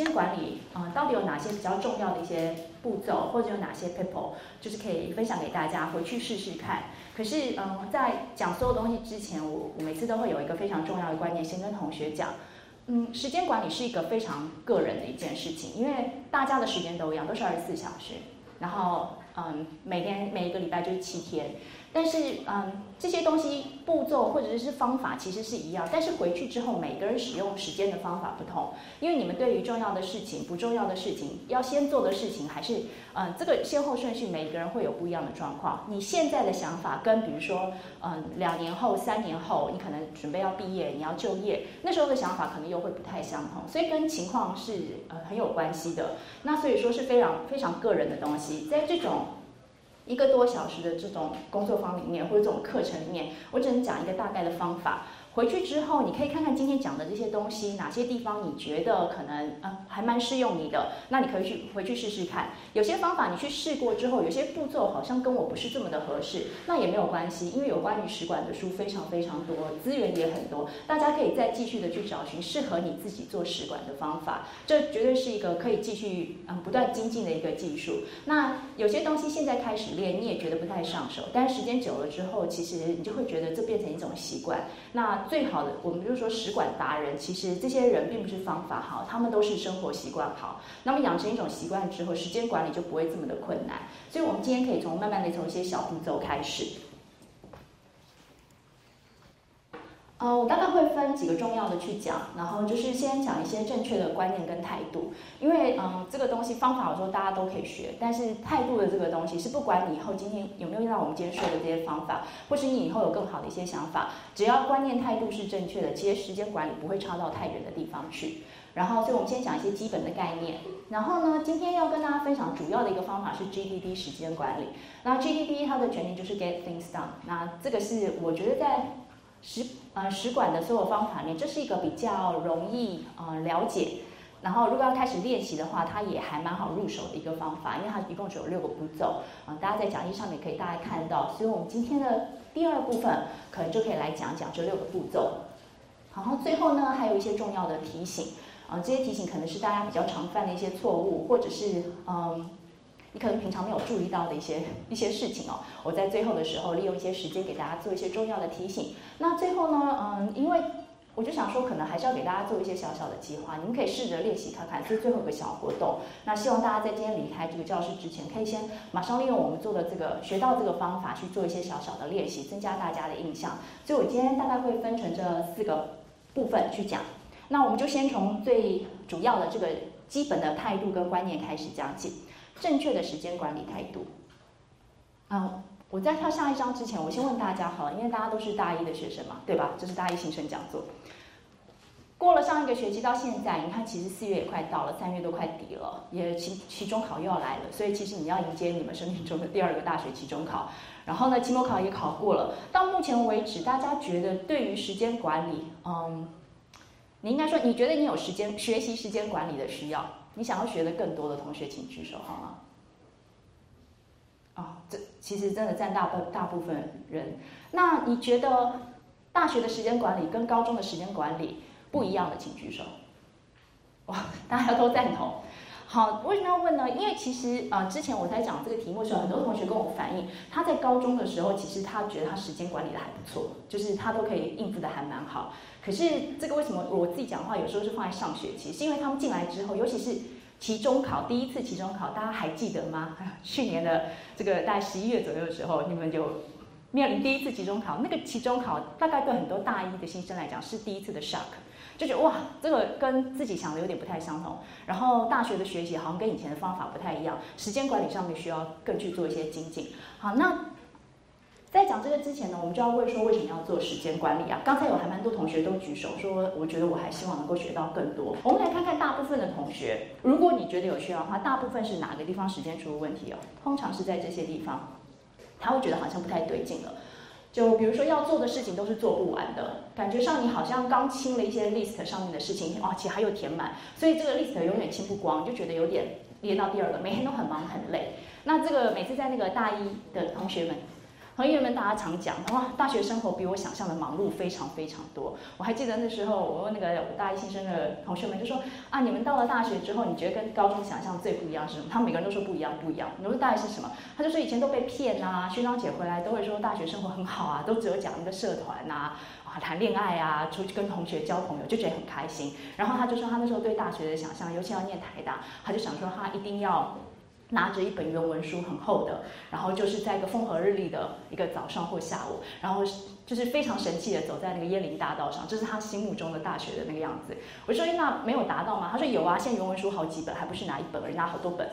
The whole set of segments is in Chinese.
时间管理，嗯，到底有哪些比较重要的一些步骤，或者有哪些 people，就是可以分享给大家，回去试试看。可是，嗯，在讲所有东西之前，我我每次都会有一个非常重要的观念，先跟同学讲，嗯，时间管理是一个非常个人的一件事情，因为大家的时间都一样，都是二十四小时，然后，嗯，每天每一个礼拜就是七天。但是，嗯，这些东西步骤或者是方法其实是一样，但是回去之后每个人使用时间的方法不同，因为你们对于重要的事情、不重要的事情，要先做的事情还是，嗯，这个先后顺序，每个人会有不一样的状况。你现在的想法跟比如说，嗯，两年后、三年后，你可能准备要毕业，你要就业，那时候的想法可能又会不太相同，所以跟情况是呃很有关系的。那所以说是非常非常个人的东西，在这种。一个多小时的这种工作坊里面，或者这种课程里面，我只能讲一个大概的方法。回去之后，你可以看看今天讲的这些东西，哪些地方你觉得可能呃还蛮适用你的，那你可以去回去试试看。有些方法你去试过之后，有些步骤好像跟我不是这么的合适，那也没有关系，因为有关于使馆的书非常非常多，资源也很多，大家可以再继续的去找寻适合你自己做使馆的方法。这绝对是一个可以继续嗯不断精进的一个技术。那有些东西现在开始练，你也觉得不太上手，但时间久了之后，其实你就会觉得这变成一种习惯。那最好的，我们就是说使馆达人，其实这些人并不是方法好，他们都是生活习惯好。那么养成一种习惯之后，时间管理就不会这么的困难。所以，我们今天可以从慢慢的从一些小步骤开始。呃，我大概会分几个重要的去讲，然后就是先讲一些正确的观念跟态度，因为嗯，这个东西方法我说大家都可以学，但是态度的这个东西是不管你以后今天有没有用到我们今天说的这些方法，或是你以后有更好的一些想法，只要观念态度是正确的，其实时间管理不会差到太远的地方去。然后，所以我们先讲一些基本的概念。然后呢，今天要跟大家分享主要的一个方法是 GDD 时间管理。那 GDD 它的全名就是 Get Things Done。那这个是我觉得在十呃使管的所有方法里面，这是一个比较容易呃了解，然后如果要开始练习的话，它也还蛮好入手的一个方法，因为它一共只有六个步骤啊。大家在讲义上面可以大概看到，所以我们今天的第二部分可能就可以来讲讲这六个步骤。然后最后呢，还有一些重要的提醒啊，这些提醒可能是大家比较常犯的一些错误，或者是嗯。你可能平常没有注意到的一些一些事情哦，我在最后的时候利用一些时间给大家做一些重要的提醒。那最后呢，嗯，因为我就想说，可能还是要给大家做一些小小的计划，你们可以试着练习看看，这是最后一个小活动。那希望大家在今天离开这个教室之前，可以先马上利用我们做的这个学到这个方法去做一些小小的练习，增加大家的印象。所以我今天大概会分成这四个部分去讲。那我们就先从最主要的这个基本的态度跟观念开始讲起。正确的时间管理态度。嗯，我在跳下一章之前，我先问大家好了，因为大家都是大一的学生嘛，对吧？这是大一新生讲座。过了上一个学期到现在，你看，其实四月也快到了，三月都快底了，也期期中考又要来了，所以其实你要迎接你们生命中的第二个大学期中考。然后呢，期末考也考过了。到目前为止，大家觉得对于时间管理，嗯，你应该说，你觉得你有时间学习时间管理的需要？你想要学的更多的同学，请举手好吗？啊，这其实真的占大部大部分人。那你觉得大学的时间管理跟高中的时间管理不一样的，请举手。哇，大家都赞同。好，为什么要问呢？因为其实啊，之前我在讲这个题目的时候，很多同学跟我反映，他在高中的时候，其实他觉得他时间管理的还不错，就是他都可以应付的还蛮好。可是这个为什么我自己讲话有时候是放在上学期？是因为他们进来之后，尤其是期中考第一次期中考，大家还记得吗？去年的这个大概十一月左右的时候，你们就面临第一次期中考，那个期中考大概对很多大一的新生来讲是第一次的 shock，就觉得哇，这个跟自己想的有点不太相同。然后大学的学习好像跟以前的方法不太一样，时间管理上面需要更去做一些精进。好，那。在讲这个之前呢，我们就要问说为什么要做时间管理啊？刚才有还蛮多同学都举手说，我觉得我还希望能够学到更多。我们来看看大部分的同学，如果你觉得有需要的话，大部分是哪个地方时间出了问题哦？通常是在这些地方，他会觉得好像不太对劲了。就比如说要做的事情都是做不完的，感觉上你好像刚清了一些 list 上面的事情，哇，其实还有填满，所以这个 list 永远清不光，就觉得有点列到第二个，每天都很忙很累。那这个每次在那个大一的同学们。朋友们大家常讲，哇，大学生活比我想象的忙碌非常非常多。我还记得那时候，我问那个大一新生的同学们，就说啊，你们到了大学之后，你觉得跟高中想象最不一样是什么？他们每个人都说不一样，不一样。你说大概是什么？他就说以前都被骗啊，学长姐回来都会说大学生活很好啊，都只有讲一个社团呐，啊，谈恋爱啊，出去跟同学交朋友，就觉得很开心。然后他就说他那时候对大学的想象，尤其要念台大，他就想说他一定要。拿着一本原文书，很厚的，然后就是在一个风和日丽的一个早上或下午，然后就是非常神气的走在那个椰林大道上，这是他心目中的大学的那个样子。我说：“那没有达到吗？”他说：“有啊，现在原文书好几本，还不是拿一本，而拿好多本。”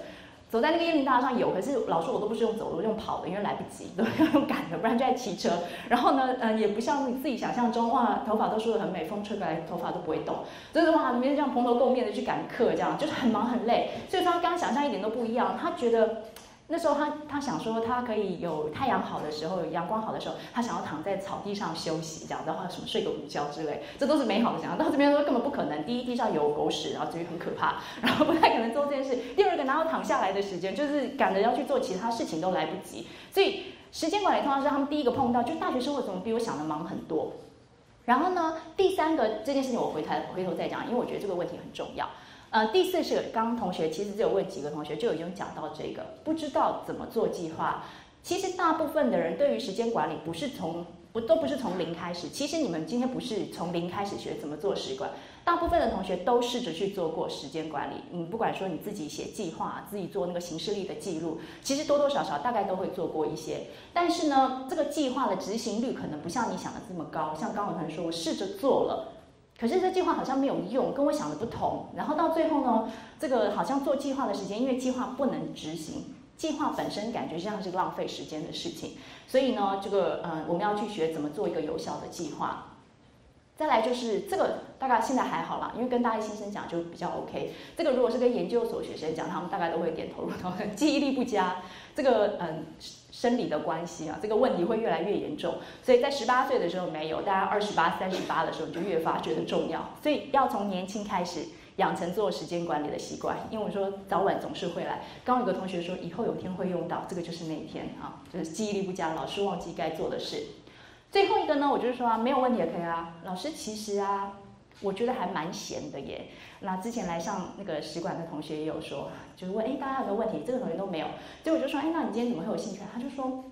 走在那个椰林大道上有，可是老师我都不是用走路，用跑的，因为来不及，都要用赶的，不然就在骑车。然后呢，嗯，也不像你自己想象中，哇，头发都梳得很美，风吹过来头发都不会动，就是哇，每天这样蓬头垢面的去赶课，这样就是很忙很累。所以他刚想象一点都不一样，他觉得。那时候他他想说他可以有太阳好的时候，有阳光好的时候，他想要躺在草地上休息，这样的话什么睡个午觉之类，这都是美好的想象。到这边说根本不可能，第一地上有狗屎，然后至于很可怕，然后不太可能做这件事。第二个哪有躺下来的时间，就是赶着要去做其他事情都来不及。所以时间管理通常是他们第一个碰到，就大学生活怎么比我想的忙很多。然后呢，第三个这件事情我回头回头再讲，因为我觉得这个问题很重要。呃，第四是刚刚同学其实只有问几个同学就已经讲到这个，不知道怎么做计划。其实大部分的人对于时间管理不是从不都不是从零开始。其实你们今天不是从零开始学怎么做时管，大部分的同学都试着去做过时间管理。你不管说你自己写计划，自己做那个行事历的记录，其实多多少少大概都会做过一些。但是呢，这个计划的执行率可能不像你想的这么高。像刚刚同学说，我试着做了。可是这计划好像没有用，跟我想的不同。然后到最后呢，这个好像做计划的时间，因为计划不能执行，计划本身感觉像是浪费时间的事情。所以呢，这个嗯，我们要去学怎么做一个有效的计划。再来就是这个，大概现在还好啦，因为跟大一新生讲就比较 OK。这个如果是跟研究所学生讲，他们大概都会点头如捣蒜。记忆力不佳，这个嗯。生理的关系啊，这个问题会越来越严重，所以在十八岁的时候没有，大家二十八、三十八的时候你就越发觉得重要，所以要从年轻开始养成做时间管理的习惯。因为我说早晚总是会来，刚有个同学说以后有天会用到，这个就是那一天啊，就是记忆力不佳，老师忘记该做的事。最后一个呢，我就是说啊，没有问题也可以啊，老师其实啊。我觉得还蛮闲的耶。那之前来上那个使馆的同学也有说，就是问，哎，大家有没有问题？这个同学都没有。结果就说，哎，那你今天怎么会有兴趣？他就说，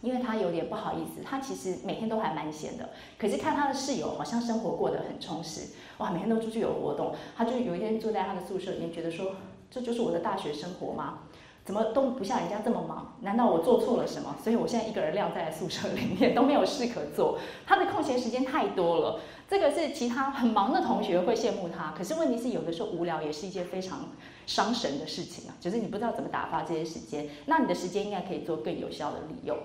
因为他有点不好意思，他其实每天都还蛮闲的。可是看他的室友好像生活过得很充实，哇，每天都出去有活动。他就有一天坐在他的宿舍里面，觉得说，这就是我的大学生活吗？怎么都不像人家这么忙？难道我做错了什么？所以我现在一个人晾在宿舍里面，都没有事可做。他的空闲时间太多了。这个是其他很忙的同学会羡慕他，可是问题是有的时候无聊也是一件非常伤神的事情啊，就是你不知道怎么打发这些时间，那你的时间应该可以做更有效的利用。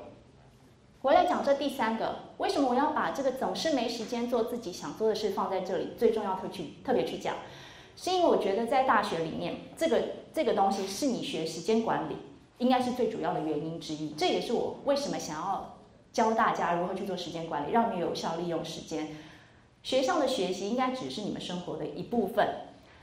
我来讲这第三个，为什么我要把这个总是没时间做自己想做的事放在这里？最重要特去特别去讲，是因为我觉得在大学里面，这个这个东西是你学时间管理应该是最主要的原因之一。这也是我为什么想要教大家如何去做时间管理，让你有效利用时间。学校的学习应该只是你们生活的一部分。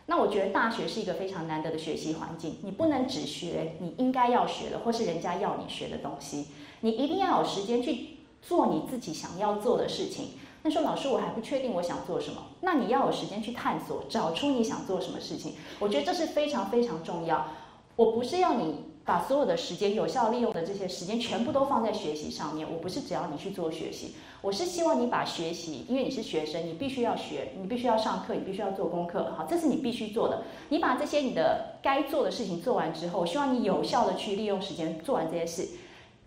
那我觉得大学是一个非常难得的学习环境，你不能只学你应该要学的，或是人家要你学的东西，你一定要有时间去做你自己想要做的事情。那说老师，我还不确定我想做什么，那你要有时间去探索，找出你想做什么事情。我觉得这是非常非常重要。我不是要你。把所有的时间有效利用的这些时间全部都放在学习上面。我不是只要你去做学习，我是希望你把学习，因为你是学生，你必须要学，你必须要上课，你必须要做功课，好，这是你必须做的。你把这些你的该做的事情做完之后，希望你有效的去利用时间做完这些事。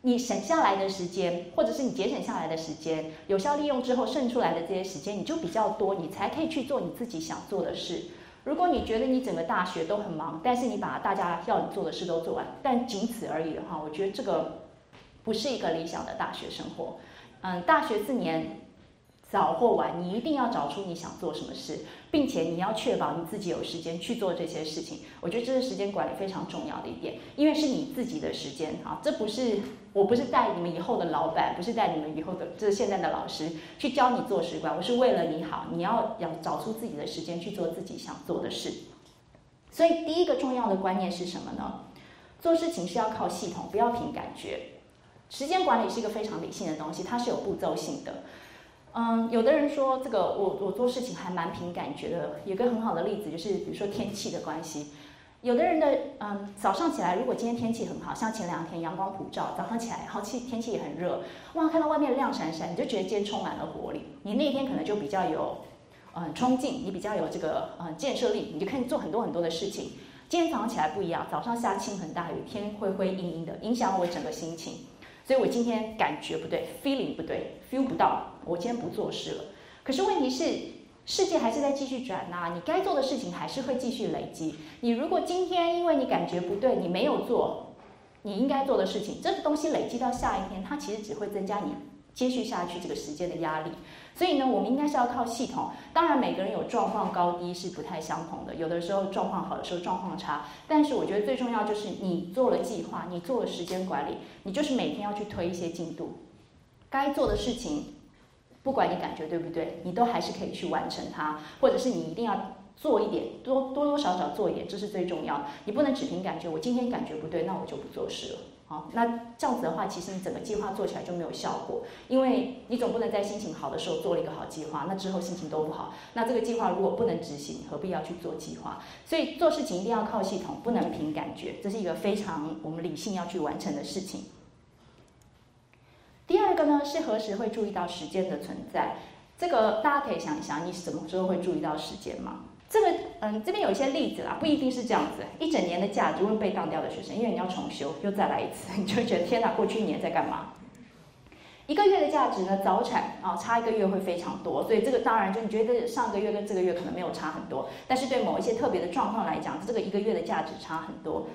你省下来的时间，或者是你节省下来的时间，有效利用之后剩出来的这些时间，你就比较多，你才可以去做你自己想做的事。如果你觉得你整个大学都很忙，但是你把大家要你做的事都做完，但仅此而已的话，我觉得这个不是一个理想的大学生活。嗯，大学四年。早或晚，你一定要找出你想做什么事，并且你要确保你自己有时间去做这些事情。我觉得这是时间管理非常重要的一点，因为是你自己的时间啊，这不是我不是带你们以后的老板，不是带你们以后的这是现在的老师去教你做时管，我是为了你好，你要要找出自己的时间去做自己想做的事。所以第一个重要的观念是什么呢？做事情是要靠系统，不要凭感觉。时间管理是一个非常理性的东西，它是有步骤性的。嗯，有的人说这个我我做事情还蛮凭感觉的。有个很好的例子就是，比如说天气的关系，有的人的嗯早上起来，如果今天天气很好，像前两天阳光普照，早上起来好气天气也很热，哇，看到外面亮闪闪，你就觉得今天充满了活力。你那天可能就比较有嗯冲劲，你比较有这个嗯建设力，你就可以做很多很多的事情。今天早上起来不一样，早上下倾盆大雨，天灰灰阴阴的，影响我整个心情。所以我今天感觉不对，feeling 不对，feel 不到，我今天不做事了。可是问题是，世界还是在继续转呐，你该做的事情还是会继续累积。你如果今天因为你感觉不对，你没有做你应该做的事情，这个东西累积到下一天，它其实只会增加你接续下去这个时间的压力。所以呢，我们应该是要靠系统。当然，每个人有状况高低是不太相同的，有的时候状况好的时候状况差。但是我觉得最重要就是你做了计划，你做了时间管理，你就是每天要去推一些进度。该做的事情，不管你感觉对不对，你都还是可以去完成它，或者是你一定要做一点，多多多少少做一点，这是最重要的。你不能只凭感觉，我今天感觉不对，那我就不做事了。好，那这样子的话，其实你整个计划做起来就没有效果，因为你总不能在心情好的时候做了一个好计划，那之后心情都不好，那这个计划如果不能执行，何必要去做计划？所以做事情一定要靠系统，不能凭感觉，这是一个非常我们理性要去完成的事情。第二个呢，是何时会注意到时间的存在？这个大家可以想一想，你什么时候会注意到时间吗？这个嗯，这边有一些例子啦，不一定是这样子。一整年的假就会被当掉的学生，因为你要重修，又再来一次，你就觉得天哪，过去一年在干嘛？一个月的价值呢，早产啊，差一个月会非常多，所以这个当然就你觉得上个月跟这个月可能没有差很多，但是对某一些特别的状况来讲，这个一个月的价值差很多。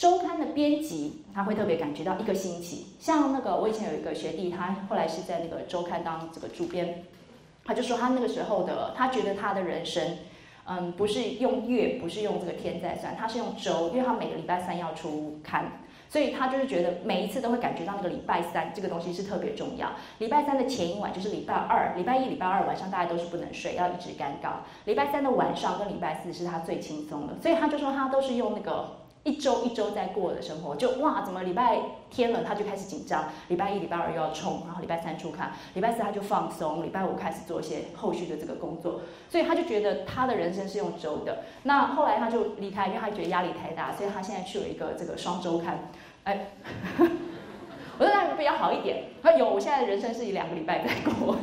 周刊的编辑他会特别感觉到一个星期，像那个我以前有一个学弟，他后来是在那个周刊当这个主编。他就说他那个时候的，他觉得他的人生，嗯，不是用月，不是用这个天在算，他是用周，因为他每个礼拜三要出刊，所以他就是觉得每一次都会感觉到那个礼拜三这个东西是特别重要。礼拜三的前一晚就是礼拜二，礼拜一、礼拜二晚上大家都是不能睡，要一直干告。礼拜三的晚上跟礼拜四是他最轻松的，所以他就说他都是用那个。一周一周在过的生活，就哇，怎么礼拜天了他就开始紧张，礼拜一、礼拜二又要冲，然后礼拜三出刊，礼拜四他就放松，礼拜五开始做一些后续的这个工作，所以他就觉得他的人生是用周的。那后来他就离开，因为他觉得压力太大，所以他现在去了一个这个双周刊，哎。我说那比较好一点。他说有，我现在的人生是以两个礼拜在过，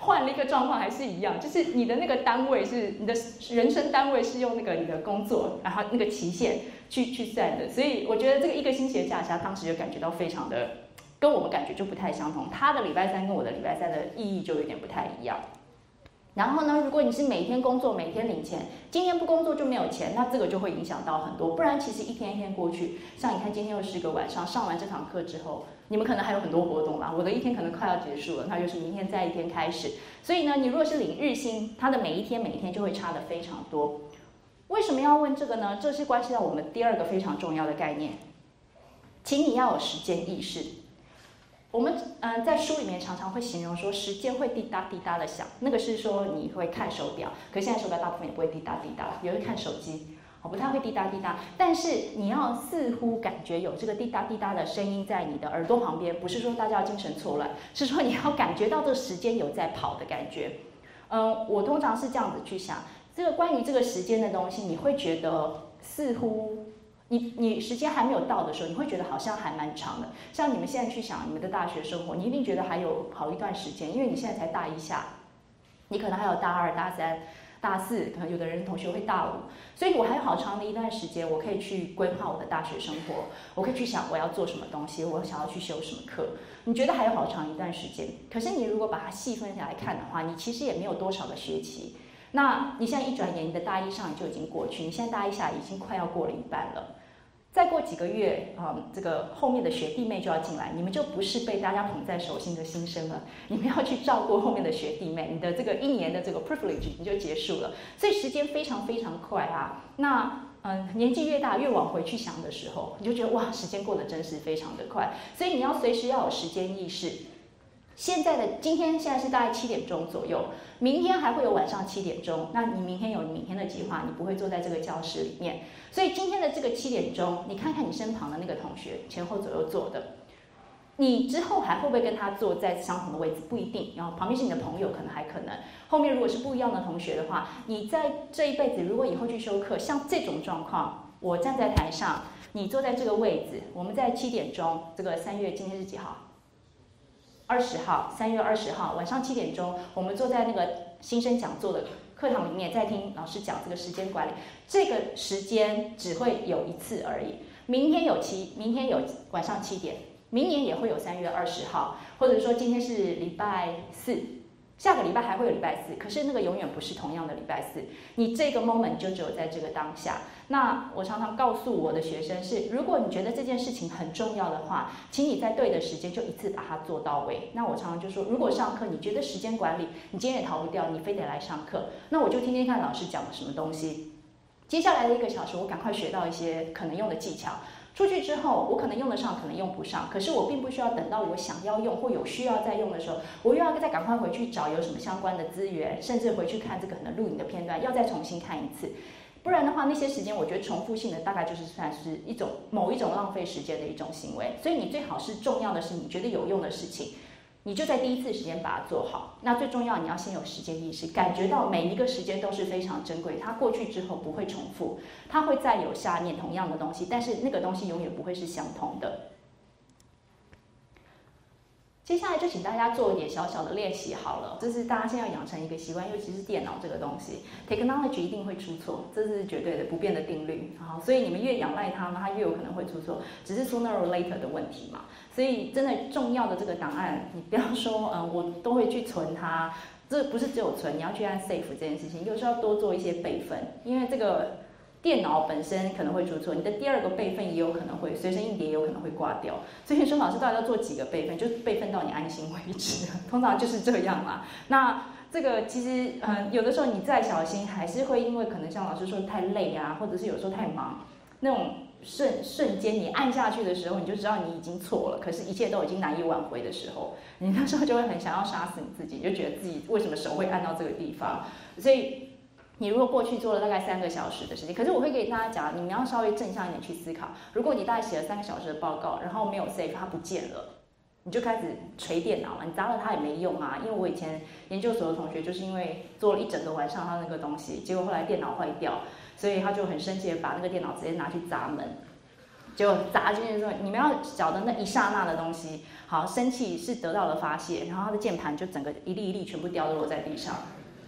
换了一个状况还是一样，就是你的那个单位是你的人生单位是用那个你的工作，然后那个期限去去算的。所以我觉得这个一个星期的假期，他当时就感觉到非常的跟我们感觉就不太相同。他的礼拜三跟我的礼拜三的意义就有点不太一样。然后呢，如果你是每天工作，每天领钱，今天不工作就没有钱，那这个就会影响到很多。不然其实一天一天过去，像你看今天又是一个晚上，上完这堂课之后。你们可能还有很多活动吧，我的一天可能快要结束了，那就是明天再一天开始。所以呢，你如果是领日薪，它的每一天每一天就会差的非常多。为什么要问这个呢？这是关系到我们第二个非常重要的概念，请你要有时间意识。我们嗯在书里面常常会形容说，时间会滴答滴答的响，那个是说你会看手表，可现在手表大部分也不会滴答滴答，也会看手机。哦不太会滴答滴答，但是你要似乎感觉有这个滴答滴答的声音在你的耳朵旁边，不是说大家要精神错乱，是说你要感觉到这个时间有在跑的感觉。嗯，我通常是这样子去想，这个关于这个时间的东西，你会觉得似乎你你时间还没有到的时候，你会觉得好像还蛮长的。像你们现在去想你们的大学生活，你一定觉得还有好一段时间，因为你现在才大一下，你可能还有大二、大三。大四可能有的人同学会大五，所以我还有好长的一段时间，我可以去规划我的大学生活，我可以去想我要做什么东西，我想要去修什么课。你觉得还有好长一段时间？可是你如果把它细分下来看的话，你其实也没有多少个学期。那你现在一转眼，你的大一上就已经过去，你现在大一下已经快要过了一半了。再过几个月，啊，这个后面的学弟妹就要进来，你们就不是被大家捧在手心的新生了，你们要去照顾后面的学弟妹，你的这个一年的这个 privilege 你就结束了，所以时间非常非常快啊。那嗯，年纪越大，越往回去想的时候，你就觉得哇，时间过得真是非常的快，所以你要随时要有时间意识。现在的今天现在是大概七点钟左右，明天还会有晚上七点钟。那你明天有明天的计划，你不会坐在这个教室里面。所以今天的这个七点钟，你看看你身旁的那个同学前后左右坐的，你之后还会不会跟他坐在相同的位置？不一定。然后旁边是你的朋友，可能还可能。后面如果是不一样的同学的话，你在这一辈子如果以后去修课，像这种状况，我站在台上，你坐在这个位置，我们在七点钟，这个三月今天是几号？二十号，三月二十号晚上七点钟，我们坐在那个新生讲座的课堂里面，在听老师讲这个时间管理。这个时间只会有一次而已。明天有七，明天有晚上七点，明年也会有三月二十号，或者说今天是礼拜四，下个礼拜还会有礼拜四。可是那个永远不是同样的礼拜四，你这个 moment 就只有在这个当下。那我常常告诉我的学生是，如果你觉得这件事情很重要的话，请你在对的时间就一次把它做到位。那我常常就说，如果上课你觉得时间管理你今天也逃不掉，你非得来上课，那我就听听看老师讲了什么东西。接下来的一个小时，我赶快学到一些可能用的技巧。出去之后，我可能用得上，可能用不上。可是我并不需要等到我想要用或有需要再用的时候，我又要再赶快回去找有什么相关的资源，甚至回去看这个可能录影的片段，要再重新看一次。不然的话，那些时间我觉得重复性的大概就是算是一种某一种浪费时间的一种行为。所以你最好是重要的是你觉得有用的事情，你就在第一次时间把它做好。那最重要，你要先有时间意识，感觉到每一个时间都是非常珍贵，它过去之后不会重复，它会再有下面同样的东西，但是那个东西永远不会是相同的。接下来就请大家做一点小小的练习好了，这是大家现在要养成一个习惯，尤其是电脑这个东西，technology 一定会出错，这是绝对的不变的定律。好，所以你们越仰赖它呢，它越有可能会出错，只是 sooner or later 的问题嘛。所以真的重要的这个档案，你不要说，嗯，我都会去存它，这不是只有存，你要去按 save 这件事情，有时候要多做一些备份，因为这个。电脑本身可能会出错，你的第二个备份也有可能会随身硬碟也有可能会挂掉，所以说老师到底要做几个备份，就备份到你安心为止，通常就是这样嘛。那这个其实，嗯，有的时候你再小心，还是会因为可能像老师说太累啊，或者是有时候太忙，那种瞬瞬间你按下去的时候，你就知道你已经错了，可是一切都已经难以挽回的时候，你那时候就会很想要杀死你自己，就觉得自己为什么手会按到这个地方，所以。你如果过去做了大概三个小时的时间，可是我会给大家讲，你们要稍微正向一点去思考。如果你大概写了三个小时的报告，然后没有 save，它不见了，你就开始捶电脑了。你砸了它也没用啊，因为我以前研究所的同学就是因为做了一整个晚上他那个东西，结果后来电脑坏掉，所以他就很生气的把那个电脑直接拿去砸门。结果砸进去之后，你们要晓得那一刹那的东西，好，生气是得到了发泄，然后他的键盘就整个一粒一粒全部掉落在地上。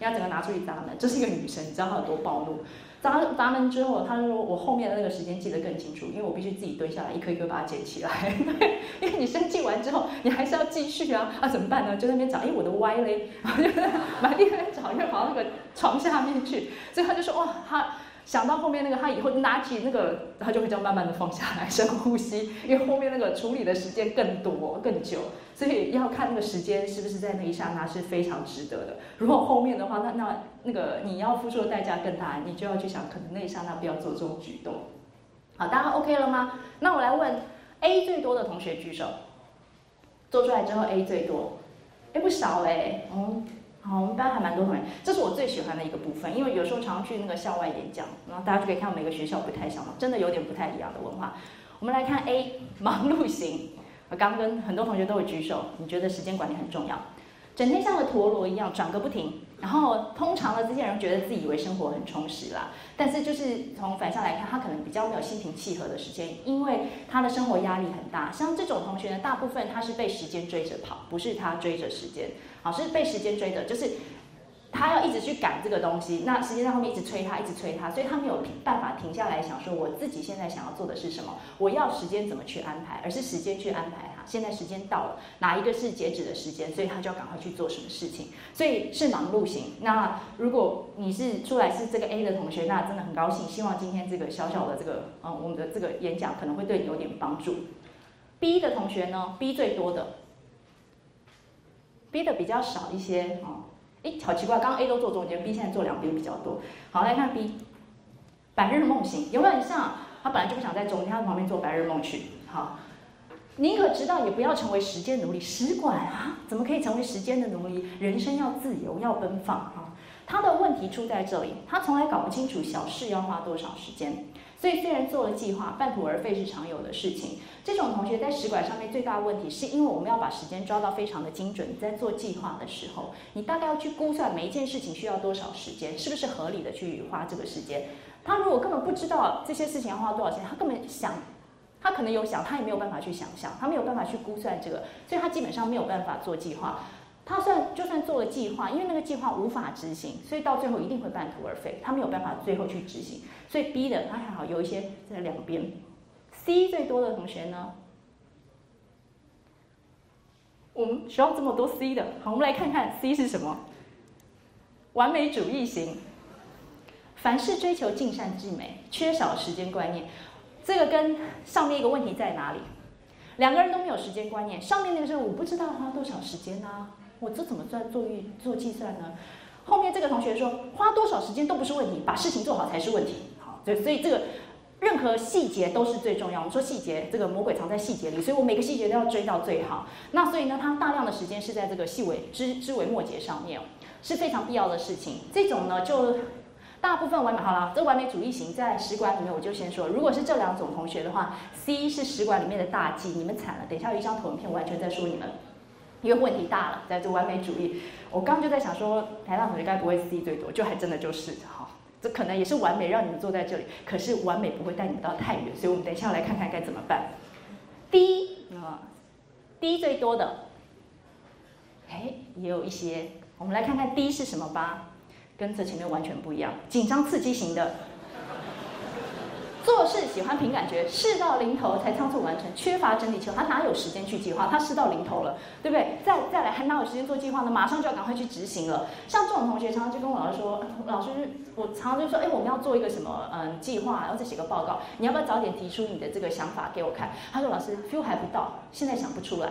要整个拿出去砸门，这是一个女生，你知道她有多暴怒？砸砸门之后，她说我后面的那个时间记得更清楚，因为我必须自己蹲下来，一颗一颗把它捡起来。因为你生气完之后，你还是要继续啊，啊怎么办呢？就那边找，哎我的歪嘞，然后就满地在找，又跑到那个床下面去，所以她就说哇她。想到后面那个，他以后拿起那个，他就会这样慢慢的放下来，深呼吸，因为后面那个处理的时间更多更久，所以要看那个时间是不是在那一刹那是非常值得的。如果后面的话，那那那个你要付出的代价更大，你就要去想，可能那一刹那不要做这种举动。好，大家 OK 了吗？那我来问 A 最多的同学举手，做出来之后 A 最多，哎不少哎，哦。好，我们班还蛮多同学，这是我最喜欢的一个部分，因为有时候常去那个校外演讲，然后大家就可以看到每个学校不太像，真的有点不太一样的文化。我们来看 A，忙碌型，我刚跟很多同学都有举手，你觉得时间管理很重要，整天像个陀螺一样转个不停。然后通常呢，这些人觉得自己以为生活很充实啦，但是就是从反向来看，他可能比较没有心平气和的时间，因为他的生活压力很大。像这种同学呢，大部分他是被时间追着跑，不是他追着时间，好是被时间追着，就是。他要一直去赶这个东西，那时间在后面一直催他，一直催他，所以他没有办法停下来想说我自己现在想要做的是什么，我要时间怎么去安排，而是时间去安排他。现在时间到了，哪一个是截止的时间，所以他就要赶快去做什么事情，所以是忙碌型。那如果你是出来是这个 A 的同学，那真的很高兴，希望今天这个小小的这个嗯我们的这个演讲可能会对你有点帮助。B 的同学呢，B 最多的，B 的比较少一些啊。哎，好奇怪，刚刚 A 都坐中间，B 现在坐两边比较多。好，来看 B，白日梦醒有没有很像？他本来就不想在中间，他旁边做白日梦去。好，宁可知道也不要成为时间奴隶。使馆啊，怎么可以成为时间的奴隶？人生要自由，要奔放啊！他的问题出在这里，他从来搞不清楚小事要花多少时间。所以虽然做了计划，半途而废是常有的事情。这种同学在使馆上面最大的问题，是因为我们要把时间抓到非常的精准。你在做计划的时候，你大概要去估算每一件事情需要多少时间，是不是合理的去花这个时间？他如果根本不知道这些事情要花多少钱，他根本想，他可能有想，他也没有办法去想象，他没有办法去估算这个，所以他基本上没有办法做计划。他算就算做了计划，因为那个计划无法执行，所以到最后一定会半途而废。他没有办法最后去执行，所以 B 的他还好有一些在两边。C 最多的同学呢？我们学校这么多 C 的，好，我们来看看 C 是什么？完美主义型，凡事追求尽善尽美，缺少时间观念。这个跟上面一个问题在哪里？两个人都没有时间观念。上面那个是我不知道花多少时间啊。我这怎么算做预做计算呢？后面这个同学说花多少时间都不是问题，把事情做好才是问题。好，所以所以这个任何细节都是最重要。我们说细节，这个魔鬼藏在细节里，所以我每个细节都要追到最好。那所以呢，他大量的时间是在这个细微枝枝微末节上面，是非常必要的事情。这种呢，就大部分完美好了。这完美主义型在食管里面，我就先说，如果是这两种同学的话，C 是食管里面的大忌，你们惨了。等一下有一张投影片，完全在说你们。因为问题大了，在做完美主义，我刚刚就在想说，台大同学该不会 C 最多，就还真的就是哈，这可能也是完美让你们坐在这里，可是完美不会带你们到太远，所以我们等一下来看看该怎么办。D 啊，D 最多的，哎，也有一些，我们来看看 D 是什么吧，跟这前面完全不一样，紧张刺激型的。做事喜欢凭感觉，事到临头才仓促完成，缺乏整体计划，他哪有时间去计划？他事到临头了，对不对？再再来，还哪有时间做计划呢？马上就要赶快去执行了。像这种同学，常常就跟我老师说：“老师，我常常就说，哎，我们要做一个什么嗯计划，然后再写个报告，你要不要早点提出你的这个想法给我看？”他说：“老师，feel 还不到，现在想不出来。”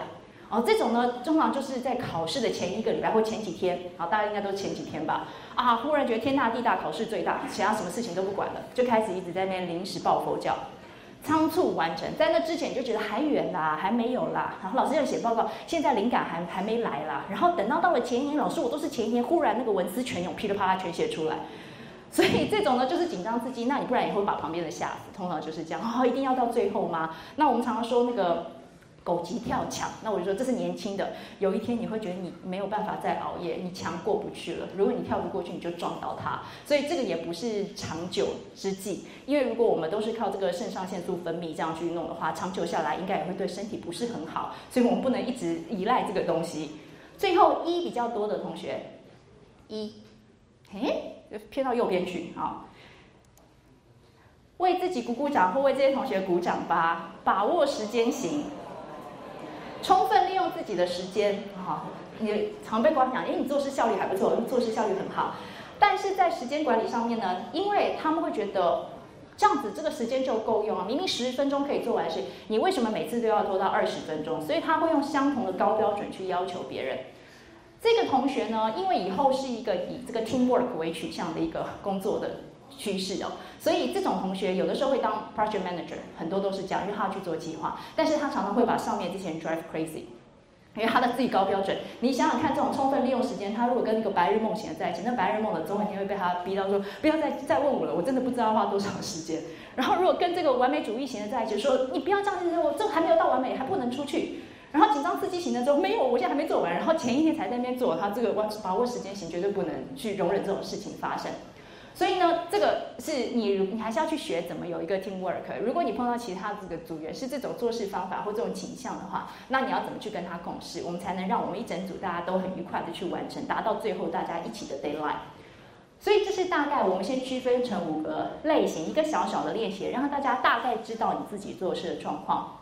哦，这种呢，通常就是在考试的前一个礼拜或前几天，好，大家应该都是前几天吧？啊，忽然觉得天大地大，考试最大，其他什么事情都不管了，就开始一直在那边临时抱佛脚，仓促完成。在那之前就觉得还远啦，还没有啦。然后老师要写报告，现在灵感还还没来啦。然后等到到了前一天，老师我都是前一天，忽然那个文思泉涌，噼里啪啦全写出来。所以这种呢，就是紧张刺激。那你不然也会把旁边的吓死。通常就是这样。哦，一定要到最后吗？那我们常常说那个。狗急跳墙，那我就说这是年轻的。有一天你会觉得你没有办法再熬夜，你墙过不去了。如果你跳不过去，你就撞到它。所以这个也不是长久之计，因为如果我们都是靠这个肾上腺素分泌这样去弄的话，长久下来应该也会对身体不是很好。所以我们不能一直依赖这个东西。最后一比较多的同学，一，嘿，偏到右边去啊。为自己鼓鼓掌，或为这些同学鼓掌吧。把握时间型。充分利用自己的时间，哈，你常被光讲，哎，你做事效率还不错，做事效率很好。但是在时间管理上面呢，因为他们会觉得这样子这个时间就够用啊，明明十分钟可以做完事，你为什么每次都要拖到二十分钟？所以他会用相同的高标准去要求别人。这个同学呢，因为以后是一个以这个 teamwork 为取向的一个工作的。趋势哦，所以这种同学有的时候会当 project manager，很多都是这样，因为他要去做计划，但是他常常会把上面这些人 drive crazy，因为他的自己高标准。你想想看，这种充分利用时间，他如果跟那个白日梦型的在一起，那白日梦的总有一天会被他逼到说，不要再再问我了，我真的不知道花多少时间。然后如果跟这个完美主义型的在一起，说你不要这样子，我这还没有到完美，还不能出去。然后紧张刺激型的说没有，我现在还没做完，然后前一天才在那边做，他这个把握时间型绝对不能去容忍这种事情发生。所以呢，这个是你你还是要去学怎么有一个 team work。如果你碰到其他这个组员是这种做事方法或这种倾向的话，那你要怎么去跟他共事，我们才能让我们一整组大家都很愉快的去完成，达到最后大家一起的 deadline。所以这是大概我们先区分成五个类型，一个小小的练习，让大家大概知道你自己做事的状况。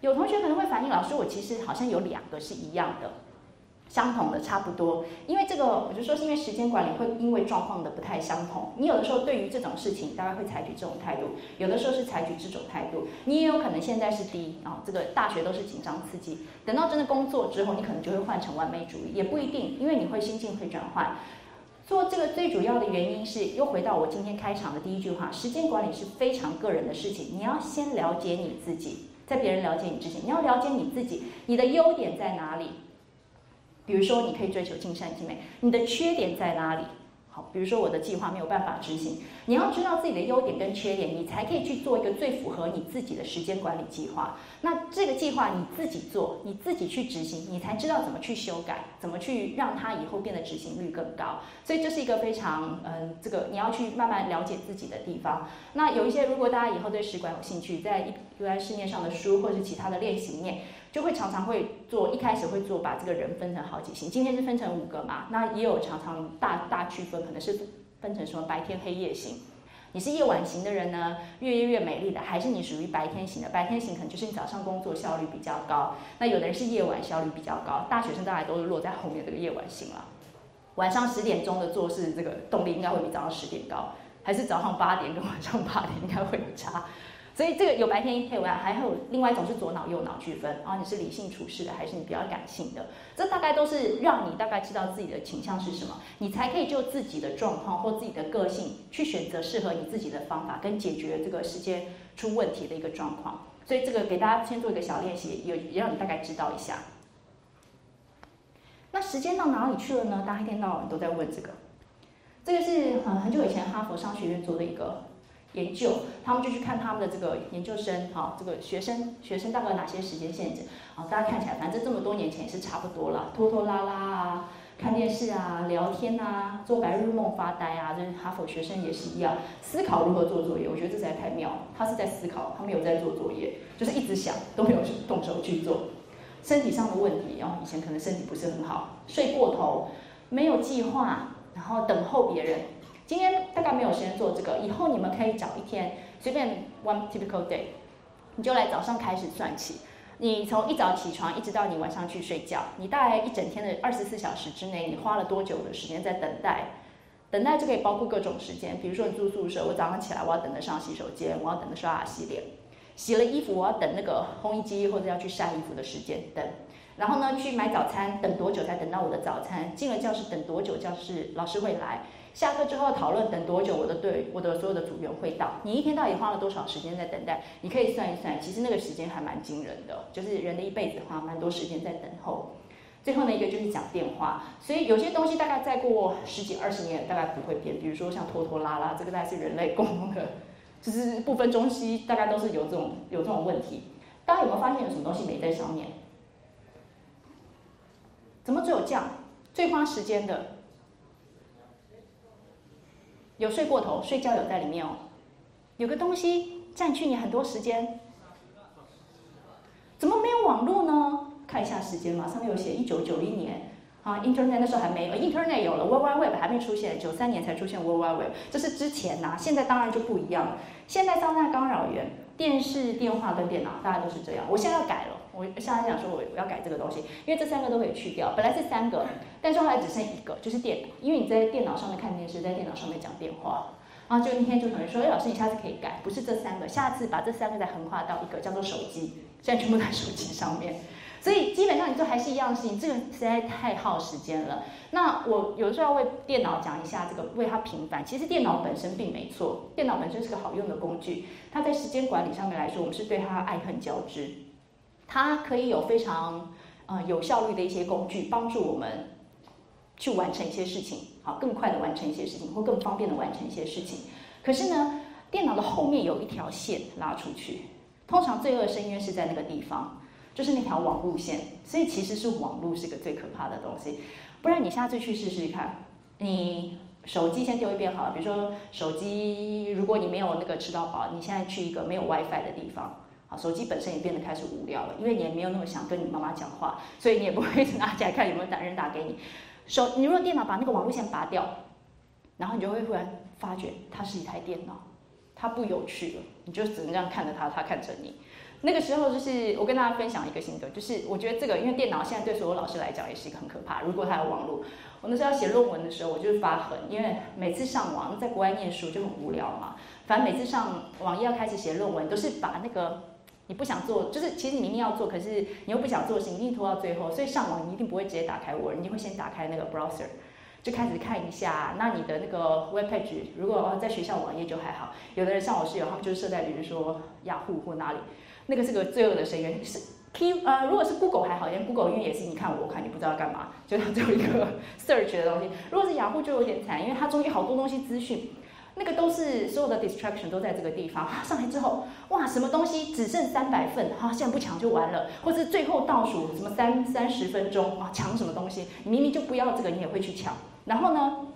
有同学可能会反映老师，我其实好像有两个是一样的。相同的差不多，因为这个我就说是因为时间管理会因为状况的不太相同。你有的时候对于这种事情大概会采取这种态度，有的时候是采取这种态度。你也有可能现在是低啊，这个大学都是紧张刺激，等到真的工作之后，你可能就会换成完美主义，也不一定，因为你会心境会转换。做这个最主要的原因是，又回到我今天开场的第一句话：时间管理是非常个人的事情，你要先了解你自己，在别人了解你之前，你要了解你自己，你的优点在哪里。比如说，你可以追求尽善尽美，你的缺点在哪里？好，比如说我的计划没有办法执行，你要知道自己的优点跟缺点，你才可以去做一个最符合你自己的时间管理计划。那这个计划你自己做，你自己去执行，你才知道怎么去修改，怎么去让它以后变得执行率更高。所以这是一个非常嗯，这个你要去慢慢了解自己的地方。那有一些，如果大家以后对使管有兴趣，在一在市面上的书或者是其他的练习里面。就会常常会做，一开始会做把这个人分成好几型，今天是分成五个嘛，那也有常常大大区分，可能是分成什么白天黑夜型。你是夜晚型的人呢，越夜越美丽的，还是你属于白天型的？白天型可能就是你早上工作效率比较高，那有的人是夜晚效率比较高，大学生大概都是落在后面这个夜晚型了。晚上十点钟的做事，这个动力应该会比早上十点高，还是早上八点跟晚上八点应该会有差。所以这个有白天黑晚，还有另外一种是左脑右脑区分啊，你是理性处事的还是你比较感性的？这大概都是让你大概知道自己的倾向是什么，你才可以就自己的状况或自己的个性去选择适合你自己的方法跟解决这个时间出问题的一个状况。所以这个给大家先做一个小练习，也也让你大概知道一下。那时间到哪里去了呢？大家一天到晚都在问这个。这个是很很久以前哈佛商学院做的一个。研究，他们就去看他们的这个研究生，哈，这个学生学生大概哪些时间限制？啊，大家看起来，反正这么多年前也是差不多了，拖拖拉拉啊，看电视啊，聊天啊，做白日梦发呆啊，就是哈佛学生也是一样，思考如何做作业。我觉得这才太妙，他是在思考，他没有在做作业，就是一直想，都没有动手去做。身体上的问题，然哦，以前可能身体不是很好，睡过头，没有计划，然后等候别人。今天大概没有时间做这个，以后你们可以找一天，随便 one typical day，你就来早上开始算起。你从一早起床一直到你晚上去睡觉，你大概一整天的二十四小时之内，你花了多久的时间在等待？等待就可以包括各种时间，比如说你住宿舍，我早上起来我要等着上洗手间，我要等着刷牙洗脸，洗了衣服我要等那个烘衣机或者要去晒衣服的时间等。然后呢，去买早餐，等多久才等到我的早餐？进了教室等多久教室老师会来？下课之后讨论等多久我的队我的所有的组员会到？你一天到底花了多少时间在等待？你可以算一算，其实那个时间还蛮惊人的，就是人的一辈子花蛮多时间在等候。最后呢一个就是讲电话，所以有些东西大概再过十几二十年大概不会变，比如说像拖拖拉拉，这个大概是人类共同的，就是不分中西，大概都是有这种有这种问题。大家有没有发现有什么东西没在上面？怎么只有这样？最花时间的？有睡过头，睡觉有在里面哦。有个东西占据你很多时间，怎么没有网络呢？看一下时间嘛，上面有写一九九一年啊，Internet 那时候还没有，Internet 有了，World Wide Web 还没出现，九三年才出现 World Wide Web，这是之前呐。现在当然就不一样了，现在当然干扰源，电视、电话跟电脑，大家都是这样。我现在要改了。我下来想说，我我要改这个东西，因为这三个都可以去掉。本来是三个，但是后来只剩一个，就是电脑。因为你在电脑上面看电视，在电脑上面讲电话，然后就那天就同学说：“哎，老师，你下次可以改，不是这三个，下次把这三个再横跨到一个，叫做手机。现在全部在手机上面，所以基本上你做还是一样的事情，这个实在太耗时间了。那我有的时候要为电脑讲一下这个，为它平反。其实电脑本身并没错，电脑本身是个好用的工具，它在时间管理上面来说，我们是对它爱恨交织。它可以有非常呃有效率的一些工具，帮助我们去完成一些事情，好，更快的完成一些事情，或更方便的完成一些事情。可是呢，电脑的后面有一条线拉出去，通常罪恶深渊是在那个地方，就是那条网路线。所以其实是网路是个最可怕的东西。不然你下次去试试看，你手机先丢一边好了。比如说手机，如果你没有那个吃到饱，你现在去一个没有 WiFi 的地方。手机本身也变得开始无聊了，因为你也没有那么想跟你妈妈讲话，所以你也不会一直拿起来看有没有打人打给你。手，你如果电脑把那个网络线拔掉，然后你就会忽然发觉它是一台电脑，它不有趣了，你就只能这样看着它，它看着你。那个时候就是我跟大家分享一个心得，就是我觉得这个，因为电脑现在对所有老师来讲也是一个很可怕。如果它有网络，我那时候要写论文的时候，我就是发狠，因为每次上网在国外念书就很无聊嘛，反正每次上网页要开始写论文，都是把那个。你不想做，就是其实你明明要做，可是你又不想做是，一定拖到最后。所以上网你一定不会直接打开 Word，你会先打开那个 browser。就开始看一下。那你的那个 web page 如果在学校网页就还好，有的人像我室友，他们就是设在比如说雅虎或哪里，那个是个罪恶的深渊。是 K 呃，如果是 Google 还好，因为 Google 因为也是你看我看你不知道干嘛，就它只有一个 search 的东西。如果是雅虎就有点惨，因为它中间好多东西资讯。那个都是所有的 distraction 都在这个地方。上来之后，哇，什么东西只剩三百份，哈，现在不抢就完了，或者最后倒数什么三三十分钟啊，抢什么东西？你明明就不要这个，你也会去抢。然后呢？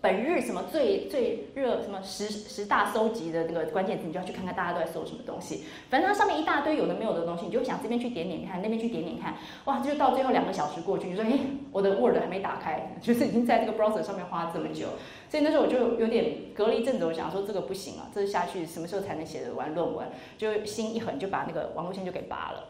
本日什么最最热什么十十大搜集的那个关键词，你就要去看看大家都在搜什么东西。反正它上面一大堆有的没有的东西，你就想这边去点点看，那边去点点看，哇，就到最后两个小时过去，你说，哎，我的 Word 还没打开，就是已经在这个 browser 上面花了这么久。所以那时候我就有点隔了一阵子，我想说这个不行啊，这下去什么时候才能写得完论文？就心一狠，就把那个网络线就给拔了。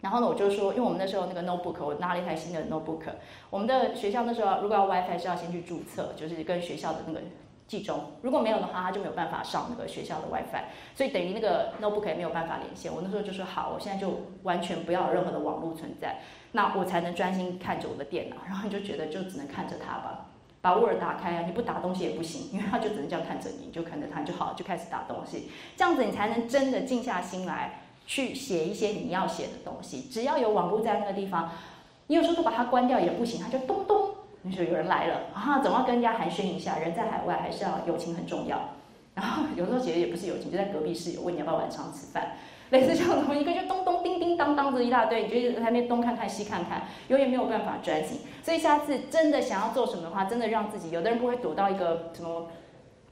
然后呢，我就说，因为我们那时候那个 notebook，我拿了一台新的 notebook。我们的学校那时候如果要 WiFi 是要先去注册，就是跟学校的那个集中。如果没有的话，他就没有办法上那个学校的 WiFi，所以等于那个 notebook 也没有办法连线。我那时候就说好，我现在就完全不要有任何的网络存在，那我才能专心看着我的电脑。然后你就觉得就只能看着它吧，把 Word 打开啊，你不打东西也不行，因为他就只能这样看着你，就看着它就好，就开始打东西，这样子你才能真的静下心来。去写一些你要写的东西，只要有网络在那个地方，你有时候都把它关掉也不行，它就咚咚，你说有人来了啊，总要跟人家寒暄一下。人在海外还是要友情很重要。然后有时候其实也不是友情，就在隔壁室友问你要不要晚上吃饭，类似这样的，一个就咚咚叮叮当当的一大堆，你就在那边东看看西看看，永远没有办法专心。所以下次真的想要做什么的话，真的让自己，有的人不会躲到一个什么。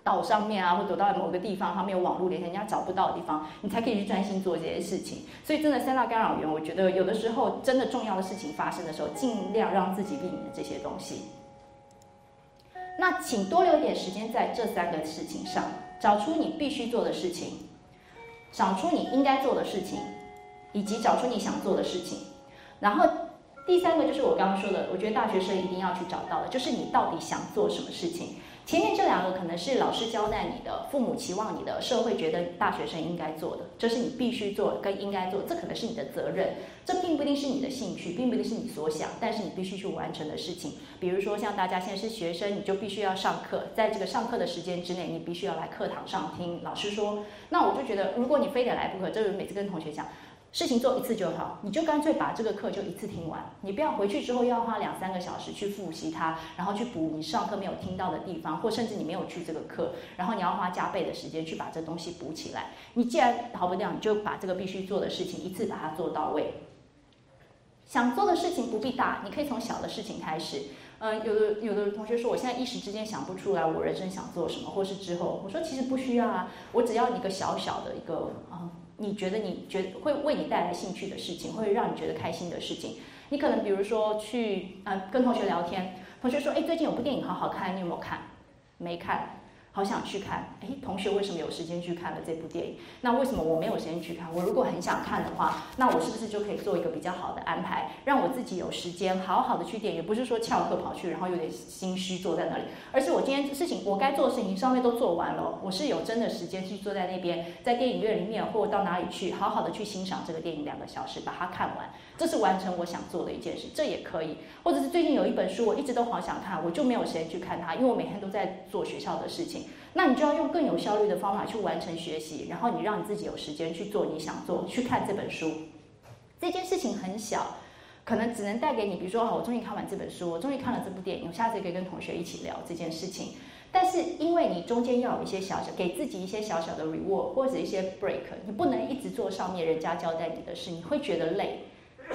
岛上面啊，或躲到某个地方，他没有网络连线，人家找不到的地方，你才可以去专心做这些事情。所以，真的三大干扰源，我觉得有的时候真的重要的事情发生的时候，尽量让自己避免这些东西。那请多留点时间在这三个事情上，找出你必须做的事情，找出你应该做的事情，以及找出你想做的事情。然后第三个就是我刚刚说的，我觉得大学生一定要去找到的，就是你到底想做什么事情。前面这两个可能是老师交代你的，父母期望你的，社会觉得大学生应该做的，这是你必须做跟应该做，这可能是你的责任，这并不一定是你的兴趣，并不一定是你所想，但是你必须去完成的事情。比如说像大家现在是学生，你就必须要上课，在这个上课的时间之内，你必须要来课堂上听老师说。那我就觉得，如果你非得来不可，就是每次跟同学讲。事情做一次就好，你就干脆把这个课就一次听完，你不要回去之后要花两三个小时去复习它，然后去补你上课没有听到的地方，或甚至你没有去这个课，然后你要花加倍的时间去把这东西补起来。你既然逃不掉，你就把这个必须做的事情一次把它做到位。想做的事情不必大，你可以从小的事情开始。嗯，有的有的同学说，我现在一时之间想不出来我人生想做什么，或是之后，我说其实不需要啊，我只要一个小小的一个啊。你觉得你觉会为你带来兴趣的事情，会让你觉得开心的事情，你可能比如说去呃跟同学聊天，同学说，哎，最近有部电影好好看，你有没有看？没看。好想去看，哎，同学为什么有时间去看了这部电影？那为什么我没有时间去看？我如果很想看的话，那我是不是就可以做一个比较好的安排，让我自己有时间好好的去电影？不是说翘课跑去，然后有点心虚坐在那里，而是我今天事情我该做的事情上面都做完了，我是有真的时间去坐在那边，在电影院里面或到哪里去，好好的去欣赏这个电影两个小时，把它看完，这是完成我想做的一件事，这也可以。或者是最近有一本书，我一直都好想看，我就没有时间去看它，因为我每天都在做学校的事情。那你就要用更有效率的方法去完成学习，然后你让你自己有时间去做你想做，去看这本书。这件事情很小，可能只能带给你，比如说，我终于看完这本书，我终于看了这部电影，我下次可以跟同学一起聊这件事情。但是因为你中间要有一些小小，给自己一些小小的 reward 或者一些 break，你不能一直做上面人家交代你的事，你会觉得累。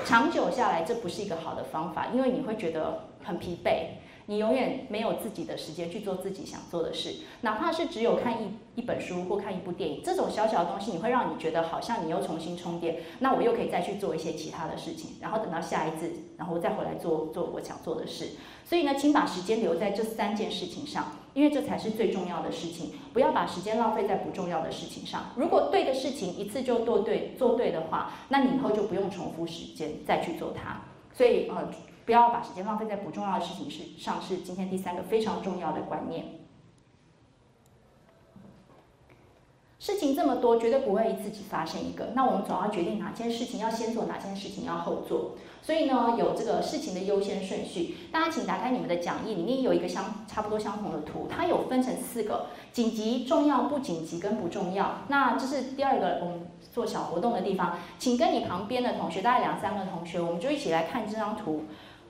长久下来，这不是一个好的方法，因为你会觉得很疲惫。你永远没有自己的时间去做自己想做的事，哪怕是只有看一一本书或看一部电影，这种小小的东西，你会让你觉得好像你又重新充电，那我又可以再去做一些其他的事情，然后等到下一次，然后再回来做做我想做的事。所以呢，请把时间留在这三件事情上，因为这才是最重要的事情。不要把时间浪费在不重要的事情上。如果对的事情一次就做对做对的话，那你以后就不用重复时间再去做它。所以呃。不要把时间浪费在不重要的事情上，是今天第三个非常重要的观念。事情这么多，绝对不会自己发生一个。那我们总要决定哪件事情要先做，哪件事情要后做。所以呢，有这个事情的优先顺序。大家请打开你们的讲义，里面有一个相差不多相同的图，它有分成四个：紧急、重要、不紧急跟不重要。那这是第二个我们做小活动的地方，请跟你旁边的同学，大概两三个同学，我们就一起来看这张图。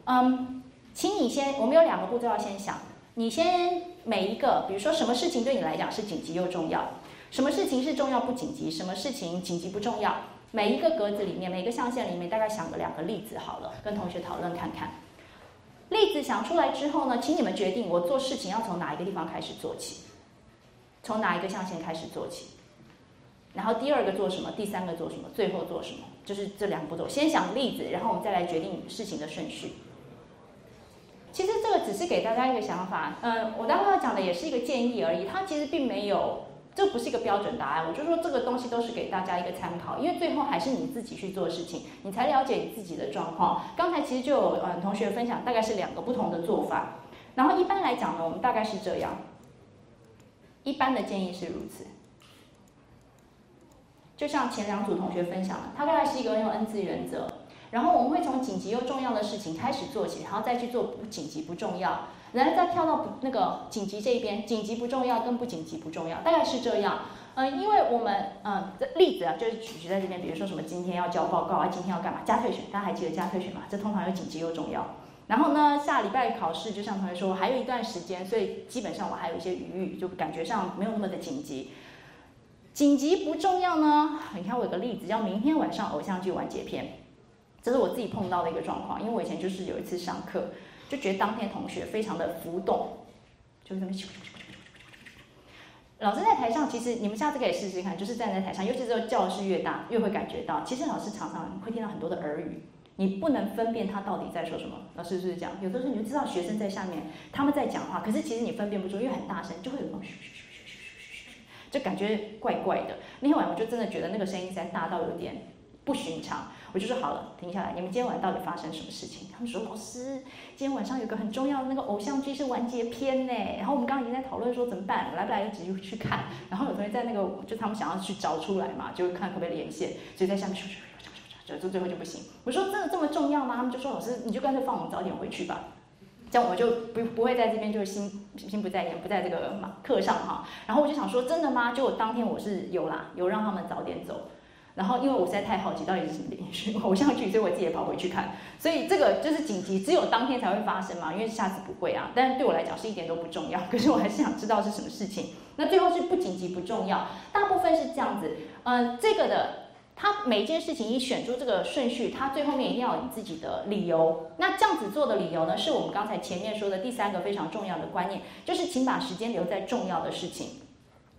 嗯，请你先，我们有两个步骤要先想，你先每一个，比如说什么事情对你来讲是紧急又重要，什么事情是重要不紧急，什么事情紧急不重要。每一个格子里面，每个象限里面，大概想个两个例子好了，跟同学讨论看看。例子想出来之后呢，请你们决定我做事情要从哪一个地方开始做起，从哪一个象限开始做起。然后第二个做什么，第三个做什么，最后做什么，就是这两步骤。先想例子，然后我们再来决定事情的顺序。其实这个只是给大家一个想法，嗯，我刚刚讲的也是一个建议而已，它其实并没有。这不是一个标准答案，我就说这个东西都是给大家一个参考，因为最后还是你自己去做事情，你才了解你自己的状况。刚才其实就有呃同学分享，大概是两个不同的做法。然后一般来讲呢，我们大概是这样，一般的建议是如此。就像前两组同学分享的，它大概是一个用 N 字原则，然后我们会从紧急又重要的事情开始做起，然后再去做不紧急不重要。然后再跳到不那个紧急这一边，紧急不重要，跟不紧急不重要，大概是这样。嗯，因为我们嗯，这例子啊，就是举在这边，比如说什么今天要交报告啊，今天要干嘛？加退选，大家还记得加退选吗？这通常又紧急又重要。然后呢，下礼拜考试，就像同学说，我还有一段时间，所以基本上我还有一些余裕，就感觉上没有那么的紧急。紧急不重要呢？你看我有个例子，叫明天晚上偶像剧完结篇，这是我自己碰到的一个状况，因为我以前就是有一次上课。就觉得当天同学非常的浮动，就是那么老师在台上，其实你们下次可以试试看，就是站在台上，尤其是教室越大，越会感觉到，其实老师常常会听到很多的耳语，你不能分辨他到底在说什么。老师是不是讲？有的时候你就知道学生在下面，他们在讲话，可是其实你分辨不出，因为很大声，就会有那种咻咻咻咻咻咻，就感觉怪怪的。那天晚上我就真的觉得那个声音在大到有点不寻常。我就说好了，停下来，你们今天晚上到底发生什么事情？他们说老师，今天晚上有个很重要的那个偶像剧是完结篇呢。然后我们刚刚已经在讨论说怎么办，来不来得及去看。然后有同学在那个，就他们想要去找出来嘛，就看可不可以连线，所以在下面咻咻咻咻咻，就最后就不行。我说真的这么重要吗？他们就说老师，你就干脆放我们早点回去吧，这样我就不不会在这边就是心心不在焉，不在这个课上哈。然后我就想说真的吗？就当天我是有啦，有让他们早点走。然后，因为我实在太好奇，到底是什么连续偶像剧，所以我自己也跑回去看。所以这个就是紧急，只有当天才会发生嘛，因为下次不会啊。但是对我来讲是一点都不重要，可是我还是想知道是什么事情。那最后是不紧急不重要，大部分是这样子。嗯，这个的，它每一件事情你选出这个顺序，它最后面一定要有你自己的理由。那这样子做的理由呢，是我们刚才前面说的第三个非常重要的观念，就是请把时间留在重要的事情。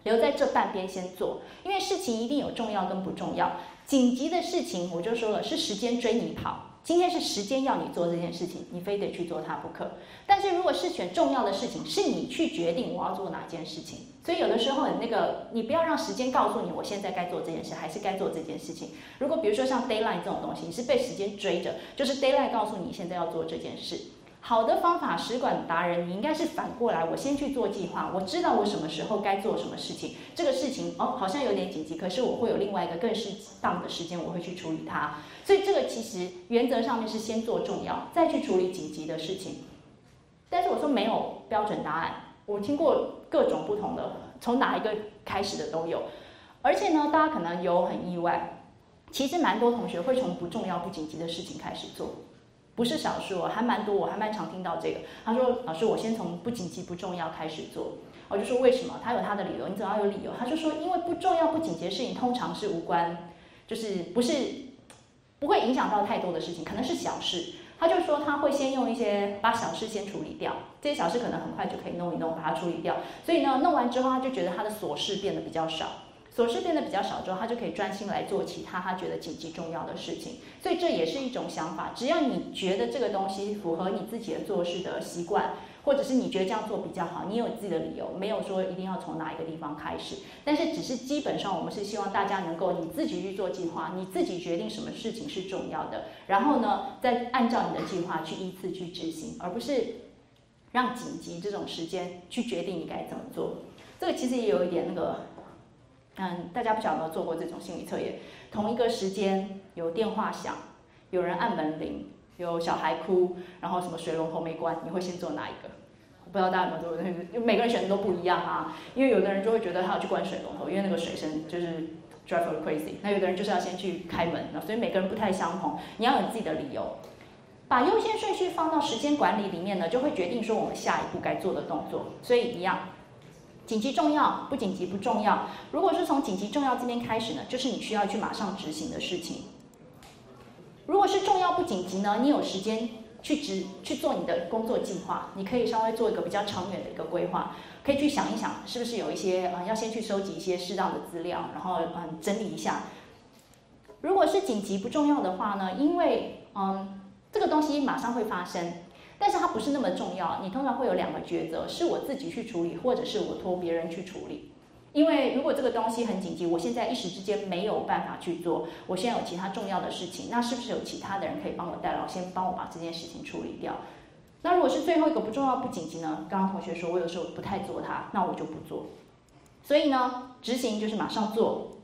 留在这半边先做，因为事情一定有重要跟不重要。紧急的事情，我就说了，是时间追你跑。今天是时间要你做这件事情，你非得去做它不可。但是如果是选重要的事情，是你去决定我要做哪件事情。所以有的时候，那个你不要让时间告诉你，我现在该做这件事，还是该做这件事情。如果比如说像 d a y l i n e 这种东西，你是被时间追着，就是 d a y l i n e 告诉你现在要做这件事。好的方法，使馆达人，你应该是反过来，我先去做计划，我知道我什么时候该做什么事情。这个事情哦，好像有点紧急，可是我会有另外一个更适当的时间，我会去处理它。所以这个其实原则上面是先做重要，再去处理紧急的事情。但是我说没有标准答案，我听过各种不同的，从哪一个开始的都有。而且呢，大家可能有很意外，其实蛮多同学会从不重要、不紧急的事情开始做。不是少数，还蛮多，我还蛮常听到这个。他说：“老师，我先从不紧急、不重要开始做。”我就说：“为什么？”他有他的理由，你总要有理由。他就说：“因为不重要、不紧急的事情，通常是无关，就是不是不会影响到太多的事情，可能是小事。”他就说他会先用一些把小事先处理掉，这些小事可能很快就可以弄一弄，把它处理掉。所以呢，弄完之后他就觉得他的琐事变得比较少。琐事变得比较少之后，他就可以专心来做其他他觉得紧急重要的事情。所以这也是一种想法。只要你觉得这个东西符合你自己的做事的习惯，或者是你觉得这样做比较好，你有自己的理由，没有说一定要从哪一个地方开始。但是只是基本上，我们是希望大家能够你自己去做计划，你自己决定什么事情是重要的，然后呢，再按照你的计划去依次去执行，而不是让紧急这种时间去决定你该怎么做。这个其实也有一点那个。嗯，大家不晓得有没有做过这种心理测验？同一个时间有电话响，有人按门铃，有小孩哭，然后什么水龙头没关，你会先做哪一个？我不知道大家有没有做过？因为每个人选的都不一样啊。因为有的人就会觉得他要去关水龙头，因为那个水声就是 drive 我 crazy。那有的人就是要先去开门，那所以每个人不太相同。你要有自己的理由。把优先顺序放到时间管理里面呢，就会决定说我们下一步该做的动作。所以一样，紧急重要不紧急不重要。如果是从紧急重要这边开始呢，就是你需要去马上执行的事情。如果是重要不紧急呢，你有时间去执去做你的工作计划，你可以稍微做一个比较长远的一个规划，可以去想一想，是不是有一些啊要先去收集一些适当的资料，然后嗯整理一下。如果是紧急不重要的话呢，因为嗯。这个东西马上会发生，但是它不是那么重要。你通常会有两个抉择：是我自己去处理，或者是我托别人去处理。因为如果这个东西很紧急，我现在一时之间没有办法去做，我现在有其他重要的事情，那是不是有其他的人可以帮我代劳，先帮我把这件事情处理掉？那如果是最后一个不重要不紧急呢？刚刚同学说我有时候不太做它，那我就不做。所以呢，执行就是马上做，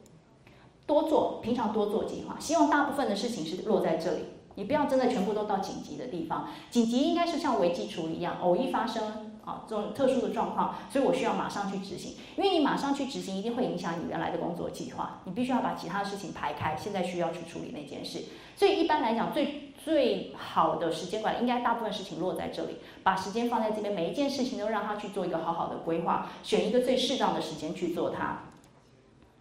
多做，平常多做计划。希望大部分的事情是落在这里。你不要真的全部都到紧急的地方，紧急应该是像危机处理一样，偶一发生啊这种特殊的状况，所以我需要马上去执行。因为你马上去执行，一定会影响你原来的工作计划，你必须要把其他的事情排开，现在需要去处理那件事。所以一般来讲，最最好的时间管理，应该大部分事情落在这里，把时间放在这边，每一件事情都让他去做一个好好的规划，选一个最适当的时间去做它。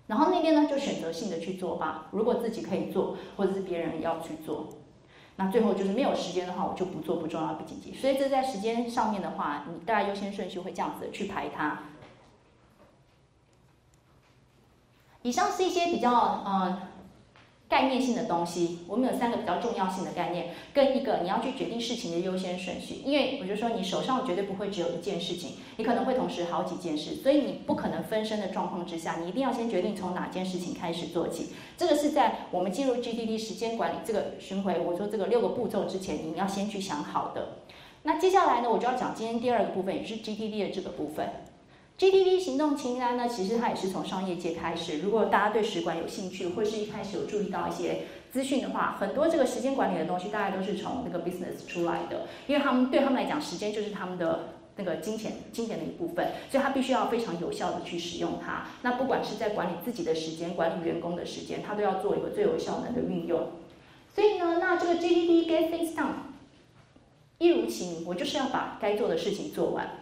然后那边呢，就选择性的去做吧。如果自己可以做，或者是别人要去做。那最后就是没有时间的话，我就不做不重要不紧急。所以这在时间上面的话，你大概优先顺序会这样子去排它。以上是一些比较嗯。概念性的东西，我们有三个比较重要性的概念，跟一个你要去决定事情的优先顺序。因为我就说，你手上绝对不会只有一件事情，你可能会同时好几件事，所以你不可能分身的状况之下，你一定要先决定从哪件事情开始做起。这个是在我们进入 GTD 时间管理这个巡回，我说这个六个步骤之前，你们要先去想好的。那接下来呢，我就要讲今天第二个部分，也是 GTD 的这个部分。GTD 行动清单呢，其实它也是从商业界开始。如果大家对时管有兴趣，或是一开始有注意到一些资讯的话，很多这个时间管理的东西，大概都是从那个 business 出来的。因为他们对他们来讲，时间就是他们的那个金钱，金钱的一部分，所以他必须要非常有效的去使用它。那不管是在管理自己的时间，管理员工的时间，他都要做一个最有效能的运用。所以呢，那这个 GTD get things done，一如其名，我就是要把该做的事情做完。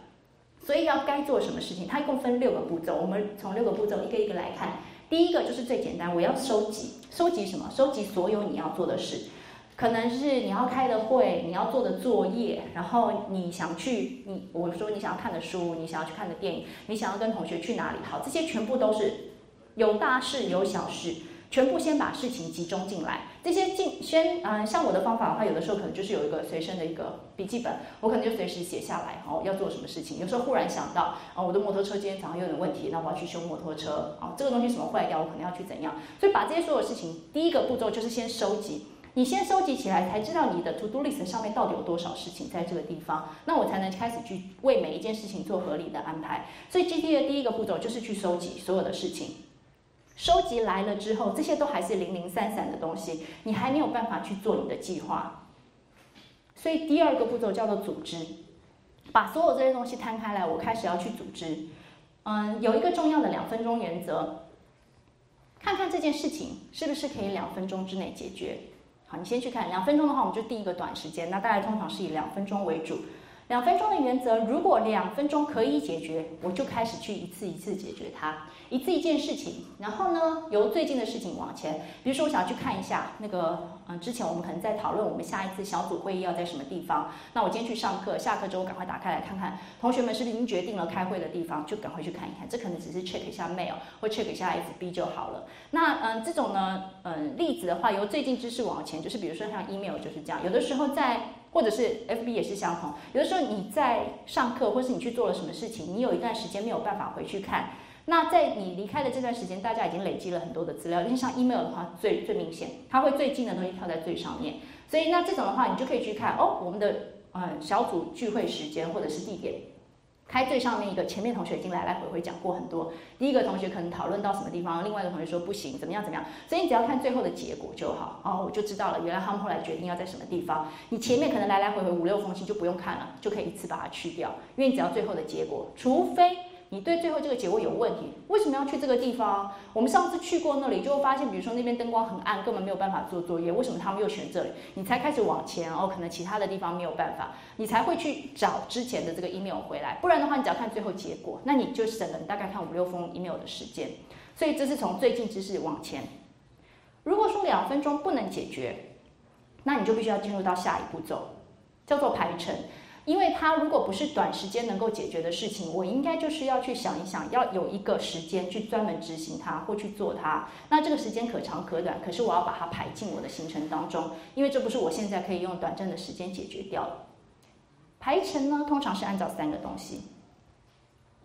所以要该做什么事情？它一共分六个步骤，我们从六个步骤一个一个来看。第一个就是最简单，我要收集，收集什么？收集所有你要做的事，可能是你要开的会，你要做的作业，然后你想去，你我说你想要看的书，你想要去看的电影，你想要跟同学去哪里？好，这些全部都是有大事有小事。全部先把事情集中进来，这些进先嗯，像我的方法的话，有的时候可能就是有一个随身的一个笔记本，我可能就随时写下来，哦，要做什么事情。有时候忽然想到，哦，我的摩托车今天早上有点问题，那我要去修摩托车，哦，这个东西什么坏掉，我可能要去怎样。所以把这些所有事情，第一个步骤就是先收集，你先收集起来，才知道你的 to do list 上面到底有多少事情在这个地方，那我才能开始去为每一件事情做合理的安排。所以 G T 的第一个步骤就是去收集所有的事情。收集来了之后，这些都还是零零散散的东西，你还没有办法去做你的计划。所以第二个步骤叫做组织，把所有这些东西摊开来，我开始要去组织。嗯，有一个重要的两分钟原则，看看这件事情是不是可以两分钟之内解决。好，你先去看两分钟的话，我们就定一个短时间，那大概通常是以两分钟为主。两分钟的原则，如果两分钟可以解决，我就开始去一次一次解决它，一次一件事情。然后呢，由最近的事情往前，比如说我想去看一下那个，嗯，之前我们可能在讨论我们下一次小组会议要在什么地方。那我今天去上课，下课之后赶快打开来看看，同学们是不是已经决定了开会的地方，就赶快去看一看。这可能只是 check 一下 mail 或 check 一下 FB 就好了。那嗯，这种呢，嗯，例子的话，由最近知识往前，就是比如说像 email 就是这样，有的时候在。或者是 FB 也是相同，有的时候你在上课，或是你去做了什么事情，你有一段时间没有办法回去看。那在你离开的这段时间，大家已经累积了很多的资料，因为像 email 的话，最最明显，它会最近的东西跳在最上面。所以那这种的话，你就可以去看哦，我们的呃小组聚会时间或者是地点，开最上面一个，前面同学已经来来回回讲过很多。第一个同学可能讨论到什么地方，另外一个同学说不行，怎么样怎么样。所以你只要看最后的结果就好。哦，我就知道了，原来他们后来决定要在什么地方。你前面可能来来回回五六封信就不用看了，就可以一次把它去掉，因为你只要最后的结果，除非。你对最后这个结果有问题，为什么要去这个地方？我们上次去过那里，就会发现，比如说那边灯光很暗，根本没有办法做作业。为什么他们又选这里？你才开始往前哦，可能其他的地方没有办法，你才会去找之前的这个 email 回来。不然的话，你只要看最后结果，那你就省了你大概看五六封 email 的时间。所以这是从最近知识往前。如果说两分钟不能解决，那你就必须要进入到下一步骤，叫做排程。因为它如果不是短时间能够解决的事情，我应该就是要去想一想，要有一个时间去专门执行它或去做它。那这个时间可长可短，可是我要把它排进我的行程当中，因为这不是我现在可以用短暂的时间解决掉的。排程呢，通常是按照三个东西，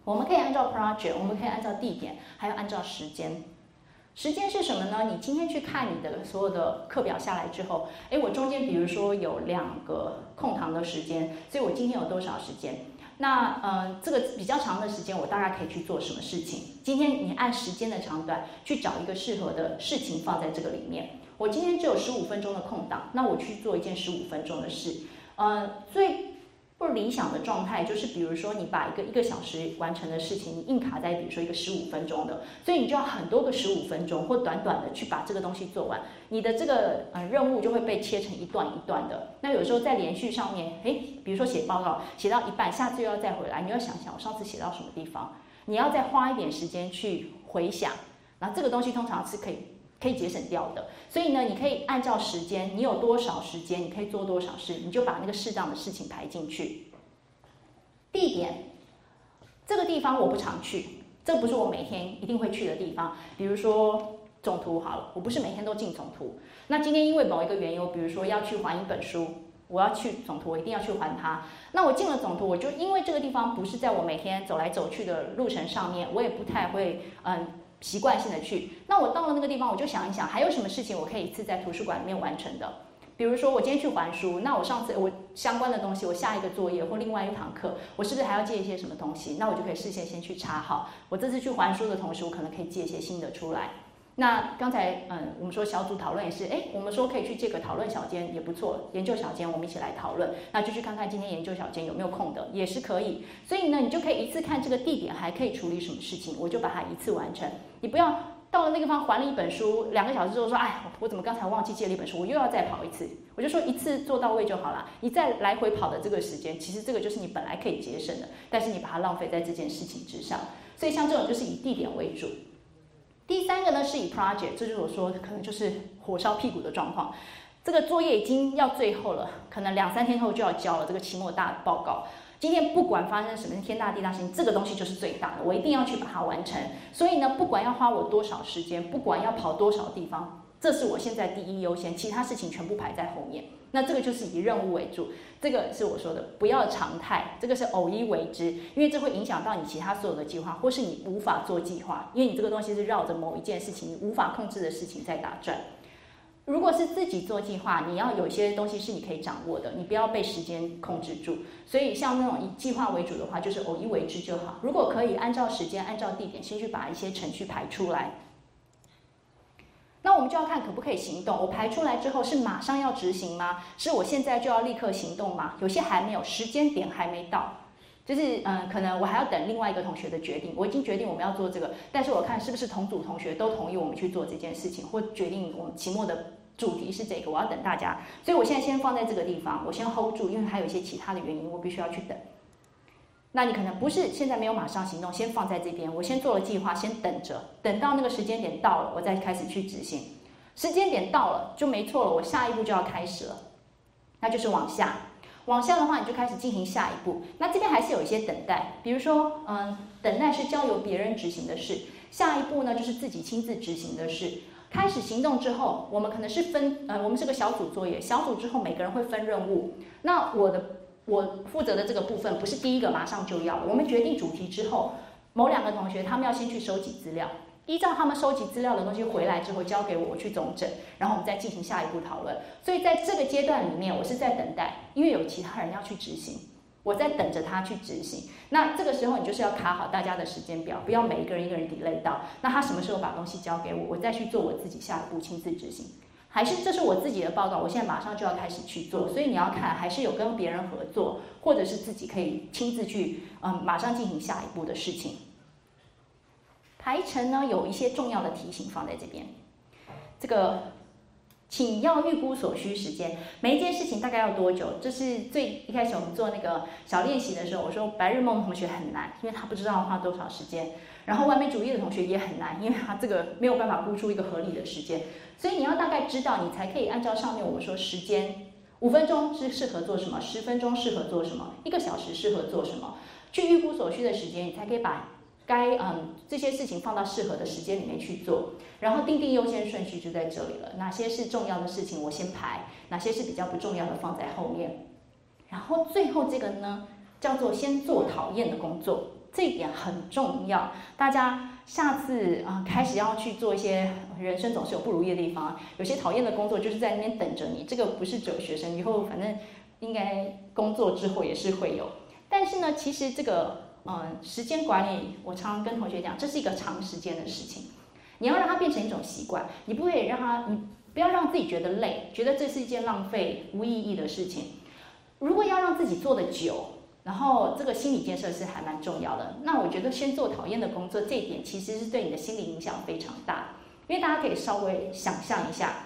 我们可以按照 project，我们可以按照地点，还有按照时间。时间是什么呢？你今天去看你的所有的课表下来之后，诶，我中间比如说有两个空堂的时间，所以我今天有多少时间？那呃，这个比较长的时间，我大概可以去做什么事情？今天你按时间的长短去找一个适合的事情放在这个里面。我今天只有十五分钟的空档，那我去做一件十五分钟的事。呃，最不理想的状态就是，比如说你把一个一个小时完成的事情，你硬卡在比如说一个十五分钟的，所以你就要很多个十五分钟或短短的去把这个东西做完，你的这个呃任务就会被切成一段一段的。那有时候在连续上面，诶，比如说写报告写到一半，下次又要再回来，你要想想我上次写到什么地方，你要再花一点时间去回想，那这个东西通常是可以。可以节省掉的，所以呢，你可以按照时间，你有多少时间，你可以做多少事，你就把那个适当的事情排进去。地点，这个地方我不常去，这不是我每天一定会去的地方。比如说总图好了，我不是每天都进总图。那今天因为某一个原因，我比如说要去还一本书，我要去总图，我一定要去还它。那我进了总图，我就因为这个地方不是在我每天走来走去的路程上面，我也不太会嗯。习惯性的去，那我到了那个地方，我就想一想，还有什么事情我可以一次在图书馆里面完成的？比如说，我今天去还书，那我上次我相关的东西，我下一个作业或另外一堂课，我是不是还要借一些什么东西？那我就可以事先先去查好。我这次去还书的同时，我可能可以借一些新的出来。那刚才嗯，我们说小组讨论也是，哎，我们说可以去借个讨论小间也不错，研究小间我们一起来讨论，那就去看看今天研究小间有没有空的，也是可以。所以呢，你就可以一次看这个地点还可以处理什么事情，我就把它一次完成。你不要到了那个地方还了一本书，两个小时之后说，哎，我怎么刚才忘记借了一本书，我又要再跑一次。我就说一次做到位就好了，你再来回跑的这个时间，其实这个就是你本来可以节省的，但是你把它浪费在这件事情之上。所以像这种就是以地点为主。第三个呢是以 project，这就是我说可能就是火烧屁股的状况。这个作业已经要最后了，可能两三天后就要交了这个期末大报告。今天不管发生什么天大地大事情，这个东西就是最大的，我一定要去把它完成。所以呢，不管要花我多少时间，不管要跑多少地方，这是我现在第一优先，其他事情全部排在后面。那这个就是以任务为主，这个是我说的，不要常态，这个是偶一为之，因为这会影响到你其他所有的计划，或是你无法做计划，因为你这个东西是绕着某一件事情，你无法控制的事情在打转。如果是自己做计划，你要有些东西是你可以掌握的，你不要被时间控制住。所以像那种以计划为主的话，就是偶一为之就好。如果可以按照时间、按照地点，先去把一些程序排出来。那我们就要看可不可以行动。我排出来之后是马上要执行吗？是我现在就要立刻行动吗？有些还没有，时间点还没到，就是嗯，可能我还要等另外一个同学的决定。我已经决定我们要做这个，但是我看是不是同组同学都同意我们去做这件事情，或决定我们期末的主题是这个，我要等大家。所以我现在先放在这个地方，我先 hold 住，因为还有一些其他的原因，我必须要去等。那你可能不是现在没有马上行动，先放在这边，我先做了计划，先等着，等到那个时间点到了，我再开始去执行。时间点到了就没错了，我下一步就要开始了，那就是往下，往下的话你就开始进行下一步。那这边还是有一些等待，比如说，嗯，等待是交由别人执行的事，下一步呢就是自己亲自执行的事。开始行动之后，我们可能是分，呃，我们是个小组作业，小组之后每个人会分任务，那我的。我负责的这个部分不是第一个马上就要。我们决定主题之后，某两个同学他们要先去收集资料，依照他们收集资料的东西回来之后交给我，我去总整，然后我们再进行下一步讨论。所以在这个阶段里面，我是在等待，因为有其他人要去执行。我在等着他去执行。那这个时候你就是要卡好大家的时间表，不要每一个人一个人 delay 到。那他什么时候把东西交给我，我再去做我自己下一步亲自执行。还是这是我自己的报告，我现在马上就要开始去做。所以你要看，还是有跟别人合作，或者是自己可以亲自去，嗯，马上进行下一步的事情。排程呢，有一些重要的提醒放在这边。这个，请要预估所需时间，每一件事情大概要多久？这是最一开始我们做那个小练习的时候，我说白日梦同学很难，因为他不知道花多少时间。然后完美主义的同学也很难，因为他这个没有办法估出一个合理的时间。所以你要大概知道，你才可以按照上面我们说时间，五分钟是适合做什么，十分钟适合做什么，一个小时适合做什么，去预估所需的时间，你才可以把该嗯这些事情放到适合的时间里面去做。然后定定优先顺序就在这里了，哪些是重要的事情我先排，哪些是比较不重要的放在后面。然后最后这个呢，叫做先做讨厌的工作。这一点很重要，大家下次啊开始要去做一些人生总是有不如意的地方，有些讨厌的工作就是在那边等着你。这个不是只有学生，以后反正应该工作之后也是会有。但是呢，其实这个嗯时间管理，我常常跟同学讲，这是一个长时间的事情，你要让它变成一种习惯，你不会让它，你不要让自己觉得累，觉得这是一件浪费无意义的事情。如果要让自己做的久。然后这个心理建设是还蛮重要的。那我觉得先做讨厌的工作，这一点其实是对你的心理影响非常大。因为大家可以稍微想象一下，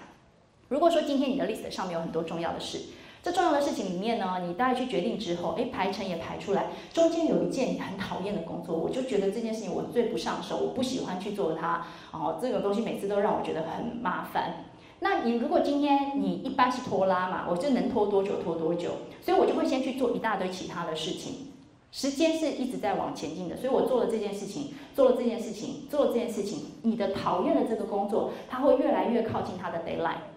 如果说今天你的 list 上面有很多重要的事，这重要的事情里面呢，你大概去决定之后，哎，排程也排出来，中间有一件你很讨厌的工作，我就觉得这件事情我最不上手，我不喜欢去做它。哦，这个东西每次都让我觉得很麻烦。那你如果今天你一般是拖拉嘛，我就能拖多久拖多久，所以我就会先去做一大堆其他的事情，时间是一直在往前进的，所以我做了这件事情，做了这件事情，做了这件事情，你的讨厌的这个工作，它会越来越靠近它的 deadline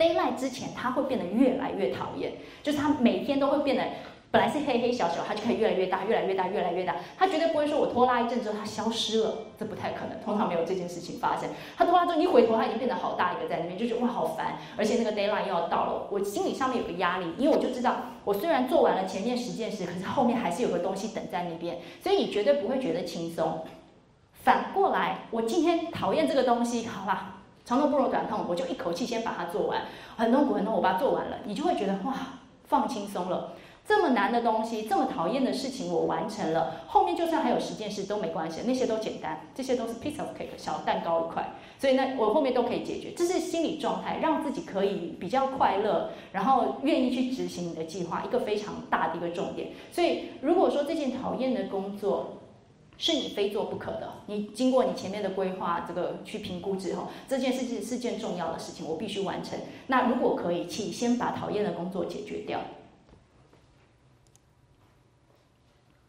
d a y l i g h t 之前，它会变得越来越讨厌，就是它每天都会变得。本来是黑黑小小，它就可以越来越大，越来越大，越来越大。它绝对不会说我拖拉一阵之后它消失了，这不太可能，通常没有这件事情发生。它拖拉之后一回头，它已经变得好大一个在那边，就觉得哇好烦，而且那个 deadline 又要到了，我心理上面有个压力，因为我就知道我虽然做完了前面十件事，可是后面还是有个东西等在那边，所以你绝对不会觉得轻松。反过来，我今天讨厌这个东西，好吧，长痛不如短痛，我就一口气先把它做完，很痛苦很痛，我把它做完了，你就会觉得哇放轻松了。这么难的东西，这么讨厌的事情，我完成了。后面就算还有十件事都没关系，那些都简单，这些都是 piece of cake 小蛋糕一块。所以呢，我后面都可以解决。这是心理状态，让自己可以比较快乐，然后愿意去执行你的计划，一个非常大的一个重点。所以，如果说这件讨厌的工作是你非做不可的，你经过你前面的规划，这个去评估之后，这件事情是件重要的事情，我必须完成。那如果可以，请先把讨厌的工作解决掉。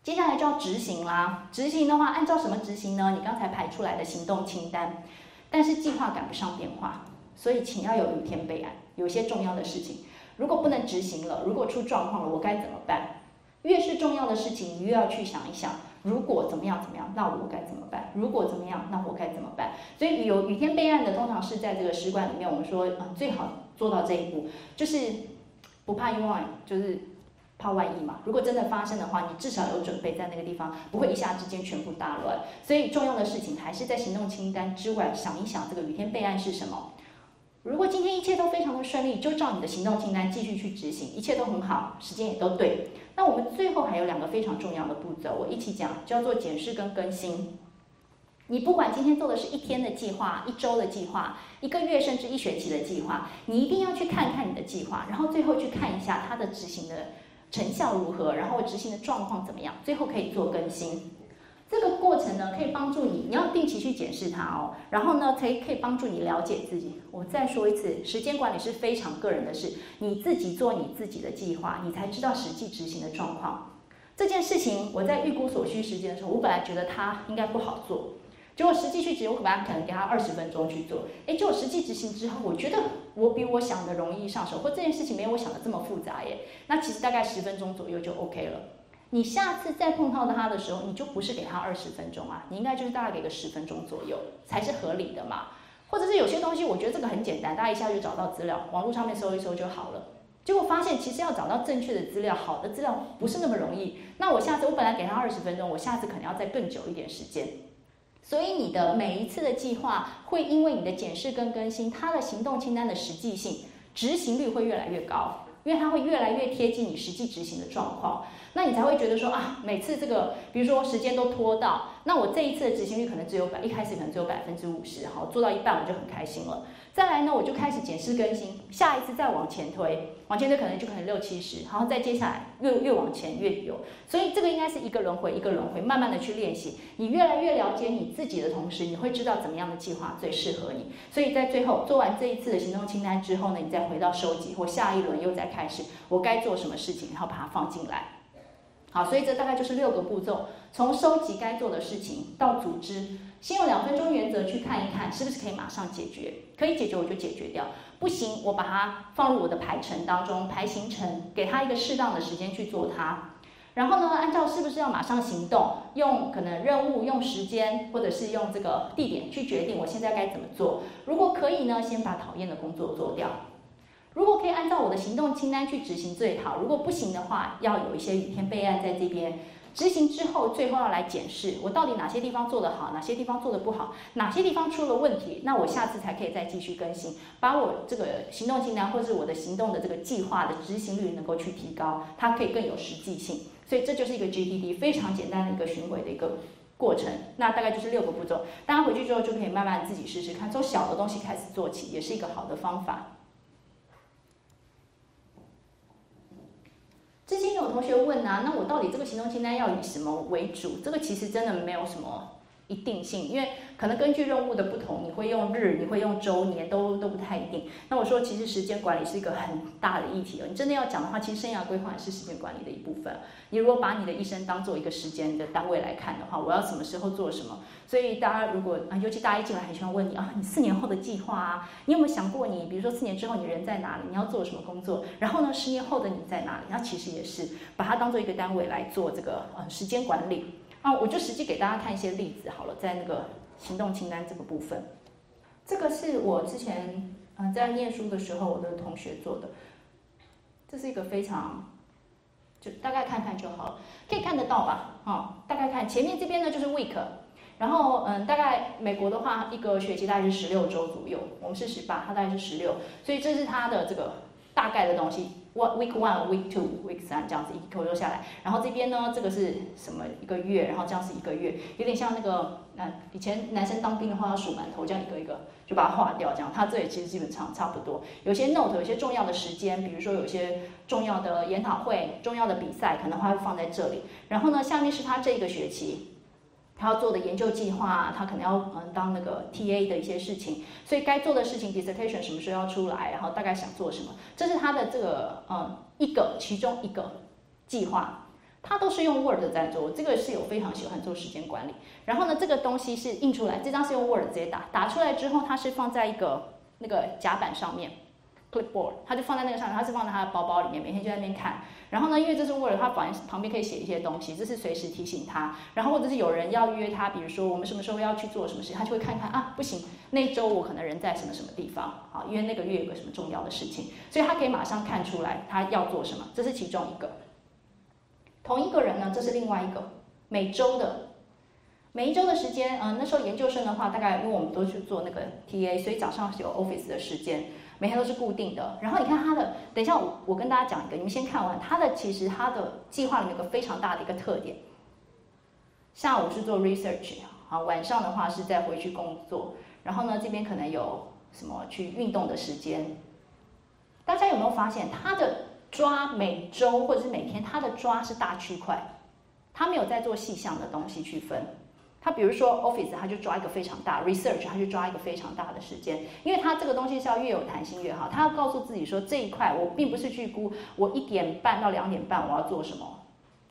接下来就要执行啦。执行的话，按照什么执行呢？你刚才排出来的行动清单。但是计划赶不上变化，所以请要有雨天备案。有些重要的事情，如果不能执行了，如果出状况了，我该怎么办？越是重要的事情，你越要去想一想，如果怎么样怎么样，那我该怎么办？如果怎么样，那我该怎么办？所以有雨天备案的，通常是在这个使馆里面，我们说，嗯，最好做到这一步，就是不怕意外，就是。怕万一嘛？如果真的发生的话，你至少有准备在那个地方，不会一下之间全部大乱。所以重要的事情还是在行动清单之外想一想，这个雨天备案是什么。如果今天一切都非常的顺利，就照你的行动清单继续去执行，一切都很好，时间也都对。那我们最后还有两个非常重要的步骤，我一起讲，叫做检视跟更新。你不管今天做的是一天的计划、一周的计划、一个月甚至一学期的计划，你一定要去看看你的计划，然后最后去看一下它的执行的。成效如何？然后执行的状况怎么样？最后可以做更新。这个过程呢，可以帮助你，你要定期去检视它哦。然后呢，可以可以帮助你了解自己。我再说一次，时间管理是非常个人的事，你自己做你自己的计划，你才知道实际执行的状况。这件事情，我在预估所需时间的时候，我本来觉得它应该不好做。结果实际去执行，我可能可能给他二十分钟去做。哎，结果实际执行之后，我觉得我比我想的容易上手，或这件事情没有我想的这么复杂耶。那其实大概十分钟左右就 OK 了。你下次再碰到他的时候，你就不是给他二十分钟啊，你应该就是大概给个十分钟左右才是合理的嘛。或者是有些东西，我觉得这个很简单，大家一下就找到资料，网络上面搜一搜就好了。结果发现其实要找到正确的资料，好的资料不是那么容易。那我下次我本来给他二十分钟，我下次可能要再更久一点时间。所以你的每一次的计划会因为你的检视跟更新，它的行动清单的实际性、执行率会越来越高，因为它会越来越贴近你实际执行的状况。那你才会觉得说啊，每次这个，比如说时间都拖到，那我这一次的执行率可能只有百，一开始可能只有百分之五十，好，做到一半我就很开心了。再来呢，我就开始检视更新，下一次再往前推，往前推可能就可能六七十，然后再接下来越越往前越有。所以这个应该是一个轮回一个轮回，慢慢的去练习。你越来越了解你自己的同时，你会知道怎么样的计划最适合你。所以在最后做完这一次的行动清单之后呢，你再回到收集或下一轮又再开始，我该做什么事情，然后把它放进来。好，所以这大概就是六个步骤，从收集该做的事情到组织，先用两分钟原则去看一看，是不是可以马上解决？可以解决我就解决掉，不行我把它放入我的排程当中，排行程，给他一个适当的时间去做它。然后呢，按照是不是要马上行动，用可能任务、用时间或者是用这个地点去决定我现在该怎么做。如果可以呢，先把讨厌的工作做掉。如果可以按照我的行动清单去执行最好，如果不行的话，要有一些雨天备案在这边。执行之后，最后要来检视我到底哪些地方做得好，哪些地方做得不好，哪些地方出了问题，那我下次才可以再继续更新，把我这个行动清单或是我的行动的这个计划的执行率能够去提高，它可以更有实际性。所以这就是一个 GTD 非常简单的一个巡回的一个过程。那大概就是六个步骤，大家回去之后就可以慢慢自己试试看，从小的东西开始做起，也是一个好的方法。之前有同学问啊，那我到底这个行动清单要以什么为主？这个其实真的没有什么一定性，因为可能根据任务的不同，你会用日，你会用周年，都都不太一定。那我说，其实时间管理是一个很大的议题哦。你真的要讲的话，其实生涯规划也是时间管理的一部分。你如果把你的一生当做一个时间的单位来看的话，我要什么时候做什么？所以大家如果啊，尤其大家一进来很喜欢问你啊，你四年后的计划啊，你有没有想过你，比如说四年之后你人在哪里，你要做什么工作？然后呢，十年后的你在哪里？那其实也是把它当做一个单位来做这个呃时间管理啊。我就实际给大家看一些例子好了，在那个行动清单这个部分，这个是我之前嗯在念书的时候我的同学做的，这是一个非常就大概看看就好了，可以看得到吧？啊，大概看前面这边呢就是 week。然后，嗯，大概美国的话，一个学期大概是十六周左右，我们是十八，它大概是十六，所以这是它的这个大概的东西。One week one, week two, week 三这样子一口就下来。然后这边呢，这个是什么一个月？然后这样是一个月，有点像那个，嗯，以前男生当兵的话要数馒头，这样一个一个就把它划掉，这样。它这里其实基本上差不多。有些 note，有些重要的时间，比如说有些重要的研讨会、重要的比赛，可能它会放在这里。然后呢，下面是他这个学期。他要做的研究计划，他可能要嗯当那个 T A 的一些事情，所以该做的事情 dissertation 什么时候要出来，然后大概想做什么，这是他的这个嗯一个其中一个计划，他都是用 Word 在做，这个是有非常喜欢做时间管理。然后呢，这个东西是印出来，这张是用 Word 直接打，打出来之后，它是放在一个那个夹板上面。Clipboard，他就放在那个上面，他是放在他的包包里面，每天就在那边看。然后呢，因为这是 Word，他旁旁边可以写一些东西，这是随时提醒他。然后或者是有人要约他，比如说我们什么时候要去做什么事，他就会看看啊，不行，那周我可能人在什么什么地方啊，因为那个月有个什么重要的事情，所以他可以马上看出来他要做什么，这是其中一个。同一个人呢，这是另外一个每周的，每一周的时间，嗯，那时候研究生的话，大概因为我们都去做那个 TA，所以早上是有 Office 的时间。每天都是固定的，然后你看他的，等一下我我跟大家讲一个，你们先看完他的，其实他的计划里面有个非常大的一个特点，下午是做 research，好，晚上的话是再回去工作，然后呢这边可能有什么去运动的时间，大家有没有发现他的抓每周或者是每天他的抓是大区块，他没有在做细项的东西去分。他比如说 Office，他就抓一个非常大；Research，他就抓一个非常大的时间，因为他这个东西是要越有弹性越好。他要告诉自己说，这一块我并不是去估，我一点半到两点半我要做什么。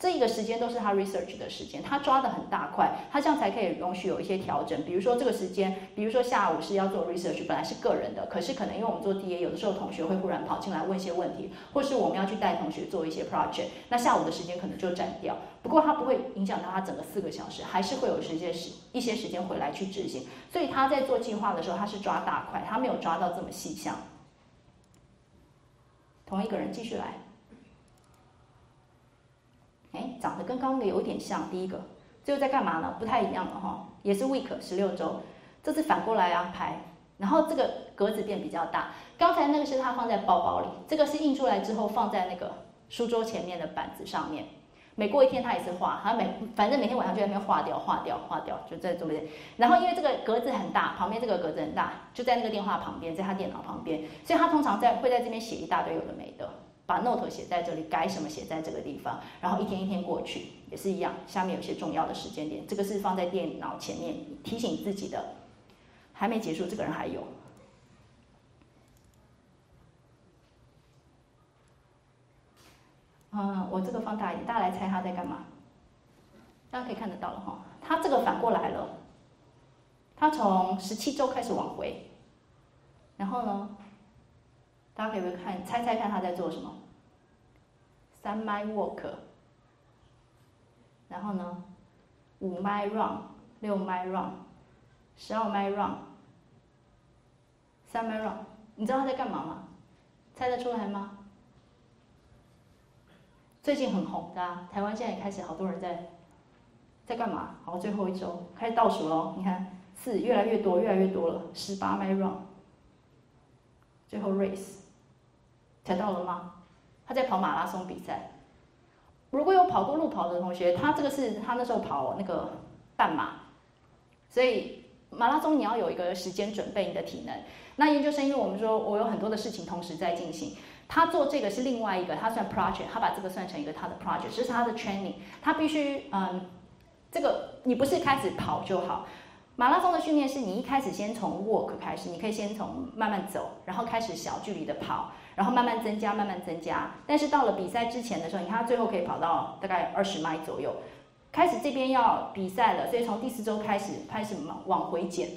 这一个时间都是他 research 的时间，他抓的很大块，他这样才可以容许有一些调整。比如说这个时间，比如说下午是要做 research，本来是个人的，可是可能因为我们做 TA，有的时候同学会忽然跑进来问一些问题，或是我们要去带同学做一些 project，那下午的时间可能就占掉。不过他不会影响到他整个四个小时，还是会有时间时一些时间回来去执行。所以他在做计划的时候，他是抓大块，他没有抓到这么细项。同一个人继续来。哎，长得跟刚刚的有点像，第一个，最后在干嘛呢？不太一样了哈，也是 week 十六周，这次反过来安排，然后这个格子变比较大，刚才那个是他放在包包里，这个是印出来之后放在那个书桌前面的板子上面。每过一天他也是画，他每反正每天晚上就在那边画掉、画掉、画掉，就在这边。然后因为这个格子很大，旁边这个格子很大，就在那个电话旁边，在他电脑旁边，所以他通常在会在这边写一大堆有的没的。把 note 写在这里，改什么写在这个地方，然后一天一天过去也是一样。下面有些重要的时间点，这个是放在电脑前面提醒自己的。还没结束，这个人还有。嗯，我这个放大一点，大家来猜他在干嘛？大家可以看得到了哈，他这个反过来了，他从十七周开始往回，然后呢？大家可以看，猜猜看他在做什么？三 m i walk，然后呢，五 m run，六 m run，十二 m run，三 m run，你知道他在干嘛吗？猜得出来吗？最近很红的，台湾现在也开始好多人在在干嘛？好，最后一周开始倒数喽，你看四越来越多，越来越多了，十八 m run，最后 race。猜到了吗？他在跑马拉松比赛。如果有跑过路跑的同学，他这个是他那时候跑那个半马，所以马拉松你要有一个时间准备你的体能。那研究生，因为我们说我有很多的事情同时在进行，他做这个是另外一个，他算 project，他把这个算成一个他的 project，这是他的 training，他必须嗯，这个你不是开始跑就好。马拉松的训练是你一开始先从 walk 开始，你可以先从慢慢走，然后开始小距离的跑。然后慢慢增加，慢慢增加。但是到了比赛之前的时候，你看他最后可以跑到大概二十迈左右。开始这边要比赛了，所以从第四周开始开始往往回减。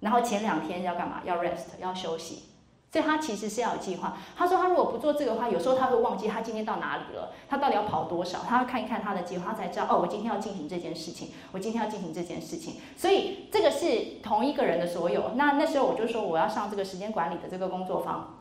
然后前两天要干嘛？要 rest，要休息。所以他其实是要有计划。他说他如果不做这个的话，有时候他会忘记他今天到哪里了，他到底要跑多少。他要看一看他的计划，他才知道哦，我今天要进行这件事情，我今天要进行这件事情。所以这个是同一个人的所有。那那时候我就说我要上这个时间管理的这个工作坊。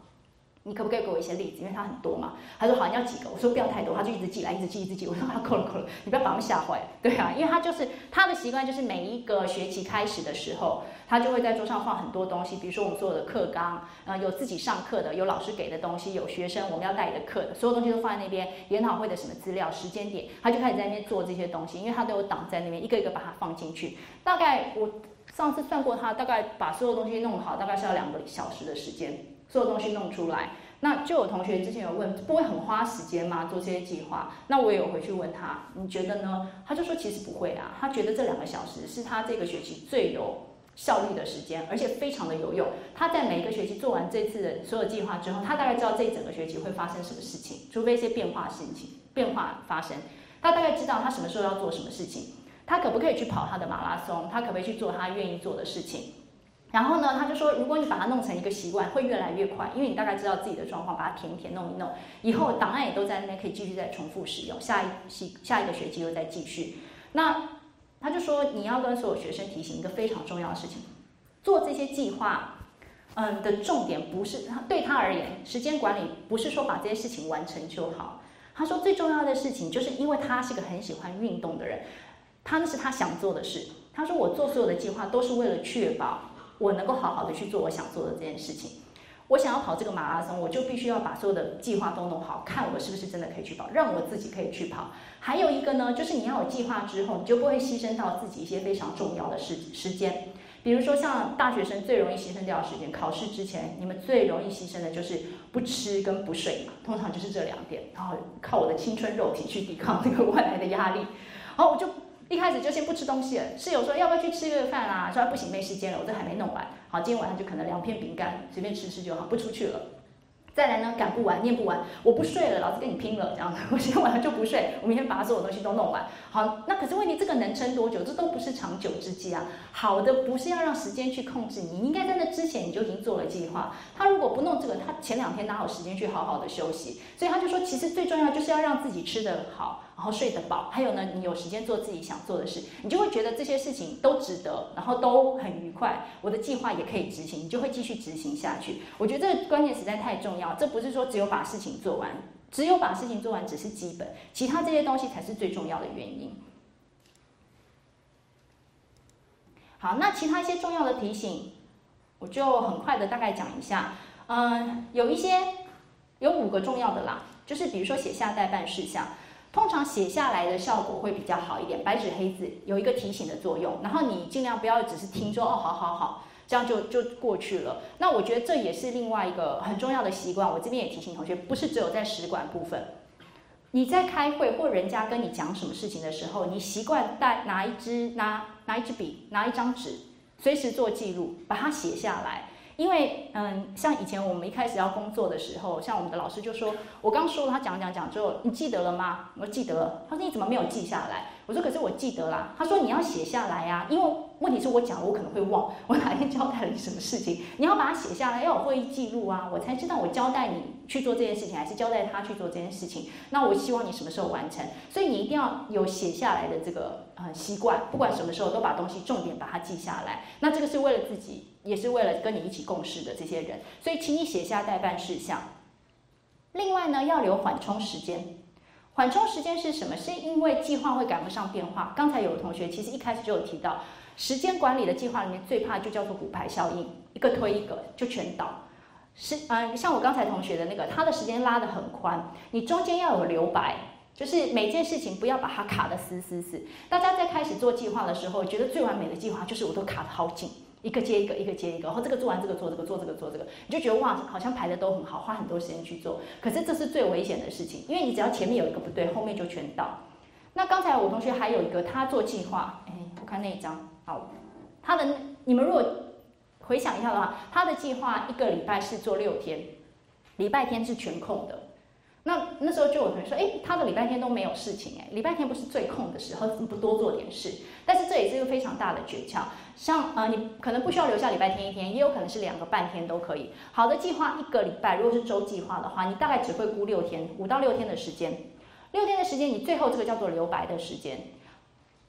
你可不可以给我一些例子？因为他很多嘛。他说好，你要几个？我说不要太多。他就一直记来，一直记，一直记。我说他够了，够了，你不要把他们吓坏。对啊，因为他就是他的习惯，就是每一个学期开始的时候，他就会在桌上放很多东西，比如说我们所有的课纲，呃，有自己上课的，有老师给的东西，有学生我们要带的课的，所有东西都放在那边。研讨会的什么资料、时间点，他就开始在那边做这些东西，因为他都有挡在那边，一个一个把它放进去。大概我上次算过，他大概把所有东西弄好，大概是要两个小时的时间。做东西弄出来，那就有同学之前有问，不会很花时间吗？做这些计划？那我也有回去问他，你觉得呢？他就说其实不会啊，他觉得这两个小时是他这个学期最有效率的时间，而且非常的有用。他在每一个学期做完这次的所有计划之后，他大概知道这一整个学期会发生什么事情，除非一些变化事情变化发生，他大概知道他什么时候要做什么事情，他可不可以去跑他的马拉松，他可不可以去做他愿意做的事情。然后呢，他就说，如果你把它弄成一个习惯，会越来越快，因为你大概知道自己的状况，把它填一填，弄一弄，以后档案也都在那边，可以继续再重复使用，下一期下一个学期又再继续。那他就说，你要跟所有学生提醒一个非常重要的事情，做这些计划，嗯，的重点不是他对他而言，时间管理不是说把这些事情完成就好。他说最重要的事情，就是因为他是个很喜欢运动的人，他那是他想做的事。他说我做所有的计划都是为了确保。我能够好好的去做我想做的这件事情。我想要跑这个马拉松，我就必须要把所有的计划都弄好，看我是不是真的可以去跑，让我自己可以去跑。还有一个呢，就是你要有计划之后，你就不会牺牲到自己一些非常重要的时时间。比如说像大学生最容易牺牲掉的时间，考试之前你们最容易牺牲的就是不吃跟不睡嘛，通常就是这两点，然后靠我的青春肉体去抵抗这个外来的压力。好，我就。一开始就先不吃东西了，室友说要不要去吃个饭啊？说不行，没时间了，我这还没弄完。好，今天晚上就可能两片饼干，随便吃吃就好，不出去了。再来呢，赶不完，念不完，我不睡了，老子跟你拼了，这样子。我今天晚上就不睡，我明天把所有东西都弄完。好，那可是问题，这个能撑多久？这都不是长久之计啊。好的，不是要让时间去控制你，应该在那之前你就已经做了计划。他如果不弄这个，他前两天哪有时间去好好的休息？所以他就说，其实最重要就是要让自己吃得好。然后睡得饱，还有呢，你有时间做自己想做的事，你就会觉得这些事情都值得，然后都很愉快。我的计划也可以执行，你就会继续执行下去。我觉得这个观念实在太重要。这不是说只有把事情做完，只有把事情做完只是基本，其他这些东西才是最重要的原因。好，那其他一些重要的提醒，我就很快的大概讲一下。嗯，有一些有五个重要的啦，就是比如说写下代办事项。通常写下来的效果会比较好一点，白纸黑字有一个提醒的作用，然后你尽量不要只是听说哦，好好好，这样就就过去了。那我觉得这也是另外一个很重要的习惯。我这边也提醒同学，不是只有在使馆部分，你在开会或人家跟你讲什么事情的时候，你习惯带拿一支拿拿一支笔，拿一张纸，随时做记录，把它写下来。因为，嗯，像以前我们一开始要工作的时候，像我们的老师就说，我刚说了，他讲讲讲之后，你记得了吗？我记得了。他说你怎么没有记下来？我说可是我记得啦。他说你要写下来呀，因为问题是我讲了，我可能会忘，我哪天交代了你什么事情，你要把它写下来，要有会议记录啊，我才知道我交代你去做这件事情，还是交代他去做这件事情。那我希望你什么时候完成？所以你一定要有写下来的这个呃习惯，不管什么时候都把东西重点把它记下来。那这个是为了自己。也是为了跟你一起共事的这些人，所以请你写下代办事项。另外呢，要留缓冲时间。缓冲时间是什么？是因为计划会赶不上变化。刚才有同学其实一开始就有提到，时间管理的计划里面最怕就叫做骨牌效应，一个推一个就全倒。是嗯，像我刚才同学的那个，他的时间拉得很宽，你中间要有留白，就是每件事情不要把它卡得死死死。大家在开始做计划的时候，觉得最完美的计划就是我都卡得好紧。一个接一个，一个接一个，然后这个做完，这个做这个，做这个做这个，你就觉得哇，好像排的都很好，花很多时间去做。可是这是最危险的事情，因为你只要前面有一个不对，后面就全倒。那刚才我同学还有一个，他做计划，哎，我看那一张，好，他的你们如果回想一下的话，他的计划一个礼拜是做六天，礼拜天是全空的。那那时候就有同学说，哎，他的礼拜天都没有事情，哎，礼拜天不是最空的时候，怎么不多做点事？但是这也是一个非常大的诀窍。像呃，你可能不需要留下礼拜天一天，也有可能是两个半天都可以。好的计划一个礼拜，如果是周计划的话，你大概只会估六天，五到六天的时间。六天的时间，你最后这个叫做留白的时间，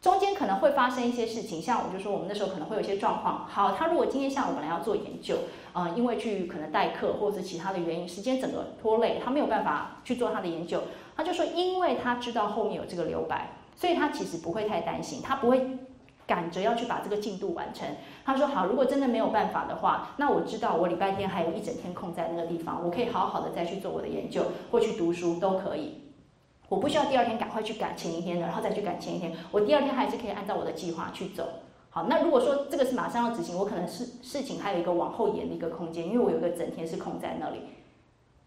中间可能会发生一些事情。像我就说，我们那时候可能会有一些状况。好，他如果今天下午本来要做研究，呃，因为去可能代课或者是其他的原因，时间整个拖累，他没有办法去做他的研究。他就说，因为他知道后面有这个留白，所以他其实不会太担心，他不会。赶着要去把这个进度完成。他说：“好，如果真的没有办法的话，那我知道我礼拜天还有一整天空在那个地方，我可以好好的再去做我的研究或去读书都可以。我不需要第二天赶快去赶前一天的，然后再去赶前一天。我第二天还是可以按照我的计划去走。好，那如果说这个是马上要执行，我可能是事情还有一个往后延的一个空间，因为我有一个整天是空在那里。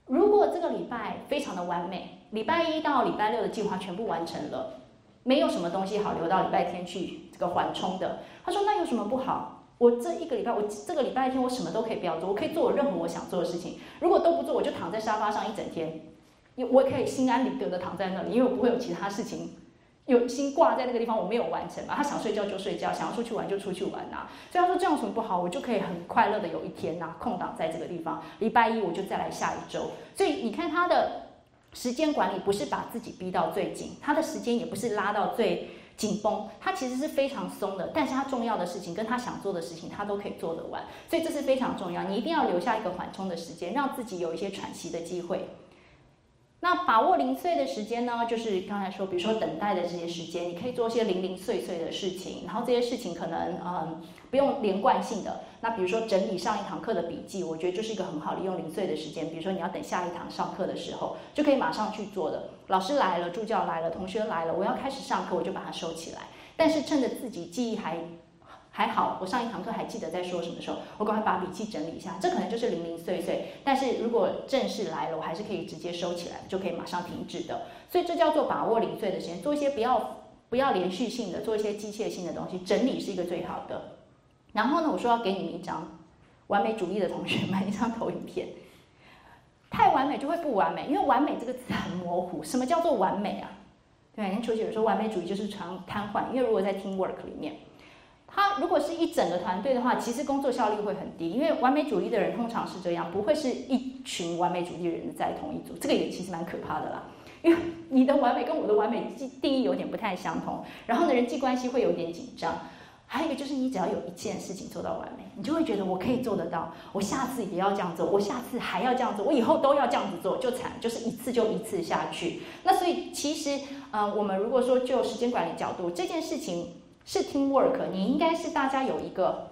如果这个礼拜非常的完美，礼拜一到礼拜六的计划全部完成了。”没有什么东西好留到礼拜天去这个缓冲的。他说：“那有什么不好？我这一个礼拜，我这个礼拜天我什么都可以不要做，我可以做我任何我想做的事情。如果都不做，我就躺在沙发上一整天，我可以心安理得的躺在那里，因为我不会有其他事情有心挂在那个地方，我没有完成嘛。他想睡觉就睡觉，想要出去玩就出去玩呐。所以他说这样有什么不好？我就可以很快乐的有一天呐，空档在这个地方。礼拜一我就再来下一周。所以你看他的。”时间管理不是把自己逼到最紧，他的时间也不是拉到最紧绷，他其实是非常松的。但是他重要的事情跟他想做的事情，他都可以做得完，所以这是非常重要。你一定要留下一个缓冲的时间，让自己有一些喘息的机会。那把握零碎的时间呢？就是刚才说，比如说等待的这些时间，你可以做一些零零碎碎的事情，然后这些事情可能嗯不用连贯性的。那比如说整理上一堂课的笔记，我觉得就是一个很好利用零碎的时间。比如说你要等下一堂上课的时候，就可以马上去做的。老师来了，助教来了，同学来了，我要开始上课，我就把它收起来。但是趁着自己记忆还。还好，我上一堂课还记得在说什么时候，我赶快把笔记整理一下。这可能就是零零碎碎，但是如果正式来了，我还是可以直接收起来，就可以马上停止的。所以这叫做把握零碎的时间，做一些不要不要连续性的，做一些机械性的东西，整理是一个最好的。然后呢，我说要给你们一张完美主义的同学们一张投影片。太完美就会不完美，因为完美这个词很模糊。什么叫做完美啊？对，人邱姐说完美主义就是常瘫痪，因为如果在 team work 里面。他如果是一整个团队的话，其实工作效率会很低，因为完美主义的人通常是这样，不会是一群完美主义人在同一组，这个也其实蛮可怕的啦。因为你的完美跟我的完美定义有点不太相同，然后呢，人际关系会有点紧张。还有一个就是，你只要有一件事情做到完美，你就会觉得我可以做得到，我下次也要这样做，我下次还要这样做，我以后都要这样子做，就惨，就是一次就一次下去。那所以其实，嗯，我们如果说就时间管理角度，这件事情是 team work，你应该是大家有一个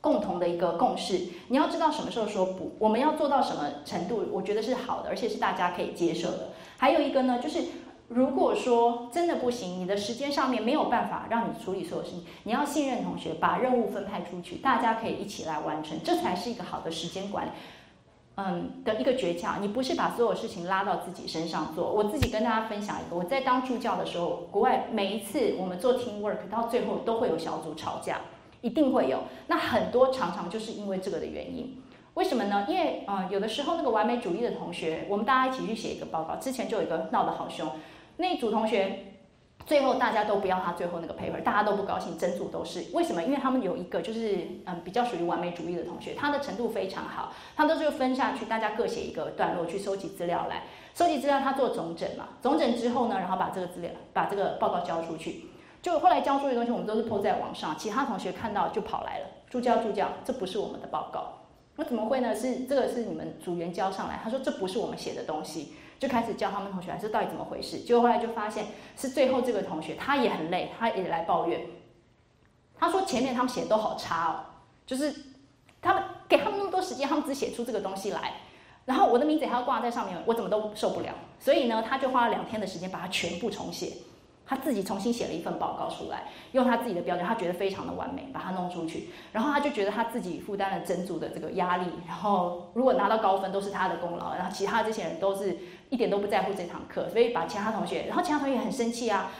共同的一个共识，你要知道什么时候说不，我们要做到什么程度，我觉得是好的，而且是大家可以接受的。还有一个呢，就是。如果说真的不行，你的时间上面没有办法让你处理所有事情，你要信任同学，把任务分派出去，大家可以一起来完成，这才是一个好的时间管理，嗯的一个诀窍。你不是把所有事情拉到自己身上做。我自己跟大家分享一个，我在当助教的时候，国外每一次我们做 team work，到最后都会有小组吵架，一定会有。那很多常常就是因为这个的原因。为什么呢？因为嗯，有的时候那个完美主义的同学，我们大家一起去写一个报告，之前就有一个闹得好凶。那一组同学最后大家都不要他最后那个 paper，大家都不高兴，整组都是为什么？因为他们有一个就是嗯比较属于完美主义的同学，他的程度非常好，他都是分下去，大家各写一个段落去收集资料来，收集资料他做总整嘛，总整之后呢，然后把这个资料把这个报告交出去，就后来交出去的东西我们都是 po 在网上，其他同学看到就跑来了，助教助教，这不是我们的报告，那怎么会呢？是这个是你们组员交上来，他说这不是我们写的东西。就开始教他们同学，说到底怎么回事？结果后来就发现是最后这个同学他也很累，他也来抱怨。他说前面他们写的都好差哦，就是他们给他们那么多时间，他们只写出这个东西来，然后我的名字还要挂在上面，我怎么都受不了。所以呢，他就花了两天的时间把它全部重写。他自己重新写了一份报告出来，用他自己的标准，他觉得非常的完美，把它弄出去。然后他就觉得他自己负担了整组的这个压力，然后如果拿到高分都是他的功劳，然后其他这些人都是一点都不在乎这堂课，所以把其他同学，然后其他同学也很生气啊。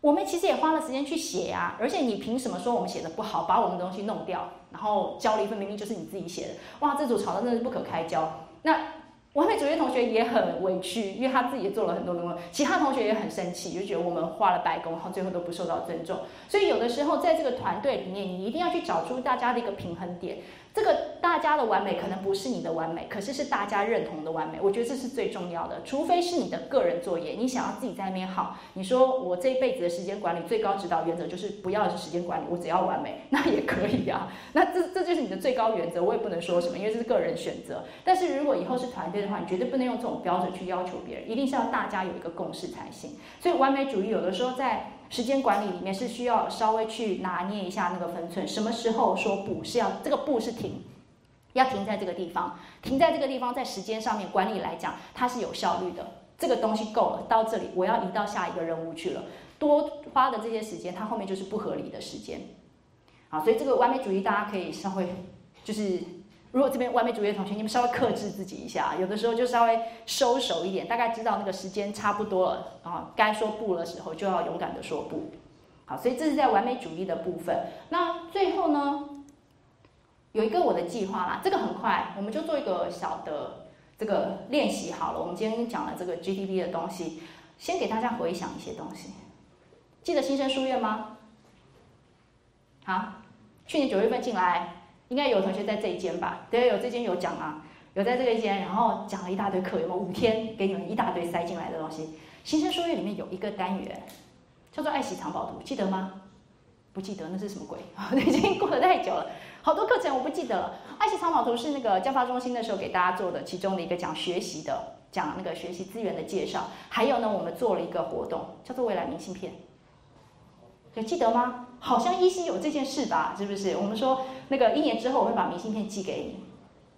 我们其实也花了时间去写呀，而且你凭什么说我们写的不好，把我们的东西弄掉，然后交了一份明明就是你自己写的？哇，这组吵得真的是不可开交。那。完美主义同学也很委屈，因为他自己做了很多工作，其他同学也很生气，就觉得我们花了白工，然后最后都不受到尊重。所以有的时候在这个团队里面，你一定要去找出大家的一个平衡点。这个大家的完美可能不是你的完美，可是是大家认同的完美。我觉得这是最重要的。除非是你的个人作业，你想要自己在那边好，你说我这一辈子的时间管理最高指导原则就是不要时间管理，我只要完美，那也可以啊。那这这就是你的最高原则，我也不能说什么，因为这是个人选择。但是如果以后是团队的话，你绝对不能用这种标准去要求别人，一定是要大家有一个共识才行。所以完美主义有的时候在。时间管理里面是需要稍微去拿捏一下那个分寸，什么时候说不是要这个不是停，要停在这个地方，停在这个地方，在时间上面管理来讲，它是有效率的。这个东西够了，到这里我要移到下一个任务去了，多花的这些时间，它后面就是不合理的时间。好，所以这个完美主义大家可以稍微就是。如果这边完美主义的同学，你们稍微克制自己一下，有的时候就稍微收手一点，大概知道那个时间差不多了啊，该说不的时候就要勇敢的说不。好，所以这是在完美主义的部分。那最后呢，有一个我的计划啦，这个很快，我们就做一个小的这个练习好了。我们今天讲了这个 GDP 的东西，先给大家回想一些东西。记得新生书院吗？好，去年九月份进来。应该有同学在这一间吧？对，有这间有讲啊，有在这个一间，然后讲了一大堆课，有没有五天给你们一大堆塞进来的东西？新生书院里面有一个单元叫做爱惜藏宝图，记得吗？不记得那是什么鬼？已经过了太久了，好多课程我不记得了。爱惜藏宝图是那个教发中心的时候给大家做的其中的一个讲学习的，讲那个学习资源的介绍。还有呢，我们做了一个活动叫做未来明信片，有记得吗？好像依稀有这件事吧？是不是？我们说。那个一年之后我会把明信片寄给你，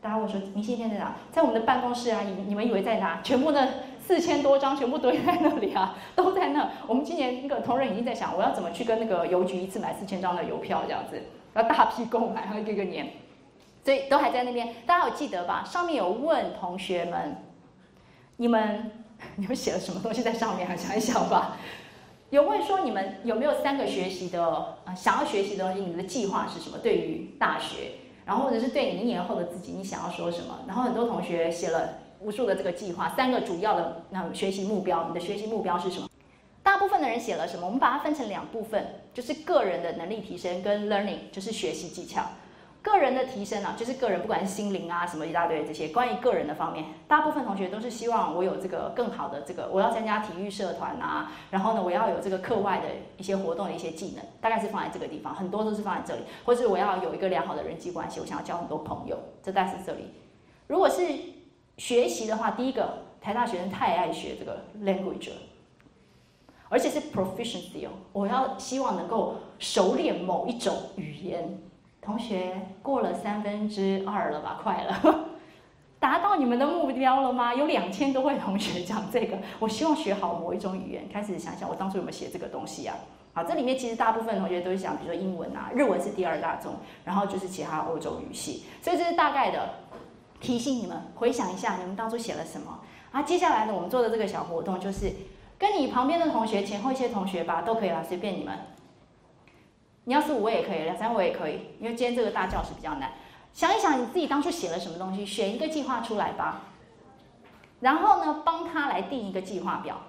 大家问说明信片在哪？在我们的办公室啊，你你们以为在哪？全部的四千多张全部堆在那里啊，都在那。我们今年那个同仁已经在想，我要怎么去跟那个邮局一次买四千张的邮票这样子，要大批购买，然后一个年，所以都还在那边。大家有记得吧？上面有问同学们，你们 你们写了什么东西在上面？想一想吧。有问说你们有没有三个学习的呃想要学习的东西？你们的计划是什么？对于大学，然后或者是对你一年后的自己，你想要说什么？然后很多同学写了无数的这个计划，三个主要的那学习目标，你的学习目标是什么？大部分的人写了什么？我们把它分成两部分，就是个人的能力提升跟 learning，就是学习技巧。个人的提升啊，就是个人不管是心灵啊什么一大堆这些关于个人的方面，大部分同学都是希望我有这个更好的这个，我要参加体育社团啊，然后呢，我要有这个课外的一些活动的一些技能，大概是放在这个地方，很多都是放在这里，或者我要有一个良好的人际关系，我想要交很多朋友，这大概是这里。如果是学习的话，第一个台大学生太爱学这个 language 了，而且是 proficiency 哦，我要希望能够熟练某一种语言。同学过了三分之二了吧，快了，达到你们的目标了吗？有两千多位同学讲这个，我希望学好某一种语言。开始想想，我当初有没有写这个东西啊？好，这里面其实大部分同学都是讲，比如说英文啊，日文是第二大宗，然后就是其他欧洲语系。所以这是大概的提醒你们，回想一下你们当初写了什么啊？接下来呢，我们做的这个小活动就是跟你旁边的同学、前后一些同学吧，都可以啦，随便你们。你要是五位也可以，两三位也可以，因为今天这个大教室比较难。想一想你自己当初写了什么东西，选一个计划出来吧。然后呢，帮他来定一个计划表。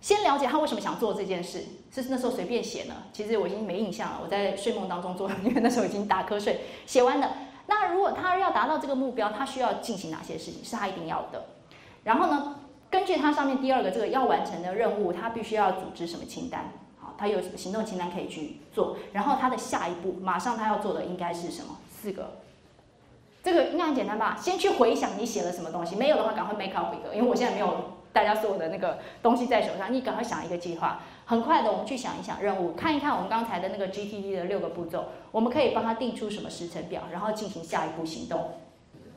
先了解他为什么想做这件事，是那时候随便写呢？其实我已经没印象了，我在睡梦当中做，因为那时候已经打瞌睡。写完了，那如果他要达到这个目标，他需要进行哪些事情？是他一定要的。然后呢，根据他上面第二个这个要完成的任务，他必须要组织什么清单？他有什么行动清单可以去做？然后他的下一步，马上他要做的应该是什么？四个，这个应该很简单吧？先去回想你写了什么东西，没有的话赶快 make up 一个，因为我现在没有大家所有的那个东西在手上，你赶快想一个计划。很快的，我们去想一想任务，看一看我们刚才的那个 GTD 的六个步骤，我们可以帮他定出什么时程表，然后进行下一步行动。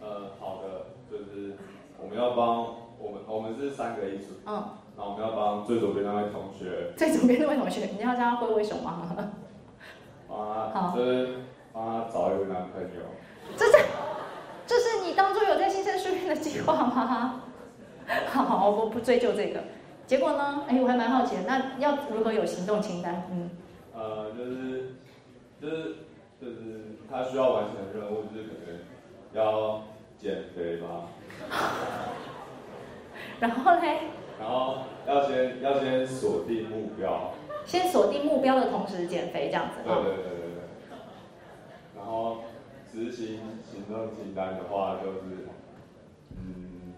呃，好的，就是我们要帮我们，我们是三个一组，嗯。那我们要帮最左边那位同学，最左边那位同学，你要叫他挥挥手吗？帮他，就是帮他找一个男朋友。这是，这是你当初有在新生书院的计划吗？好，我不追究这个。结果呢？哎，我还蛮好奇的，那要如何有行动清单？嗯。呃，就是，就是就是他需要完成的任务，就是可能要减肥吧。然后嘞？然后要先要先锁定目标，先锁定目标的同时减肥这样子。对对对对对。然后执行行动清单的话，就是嗯，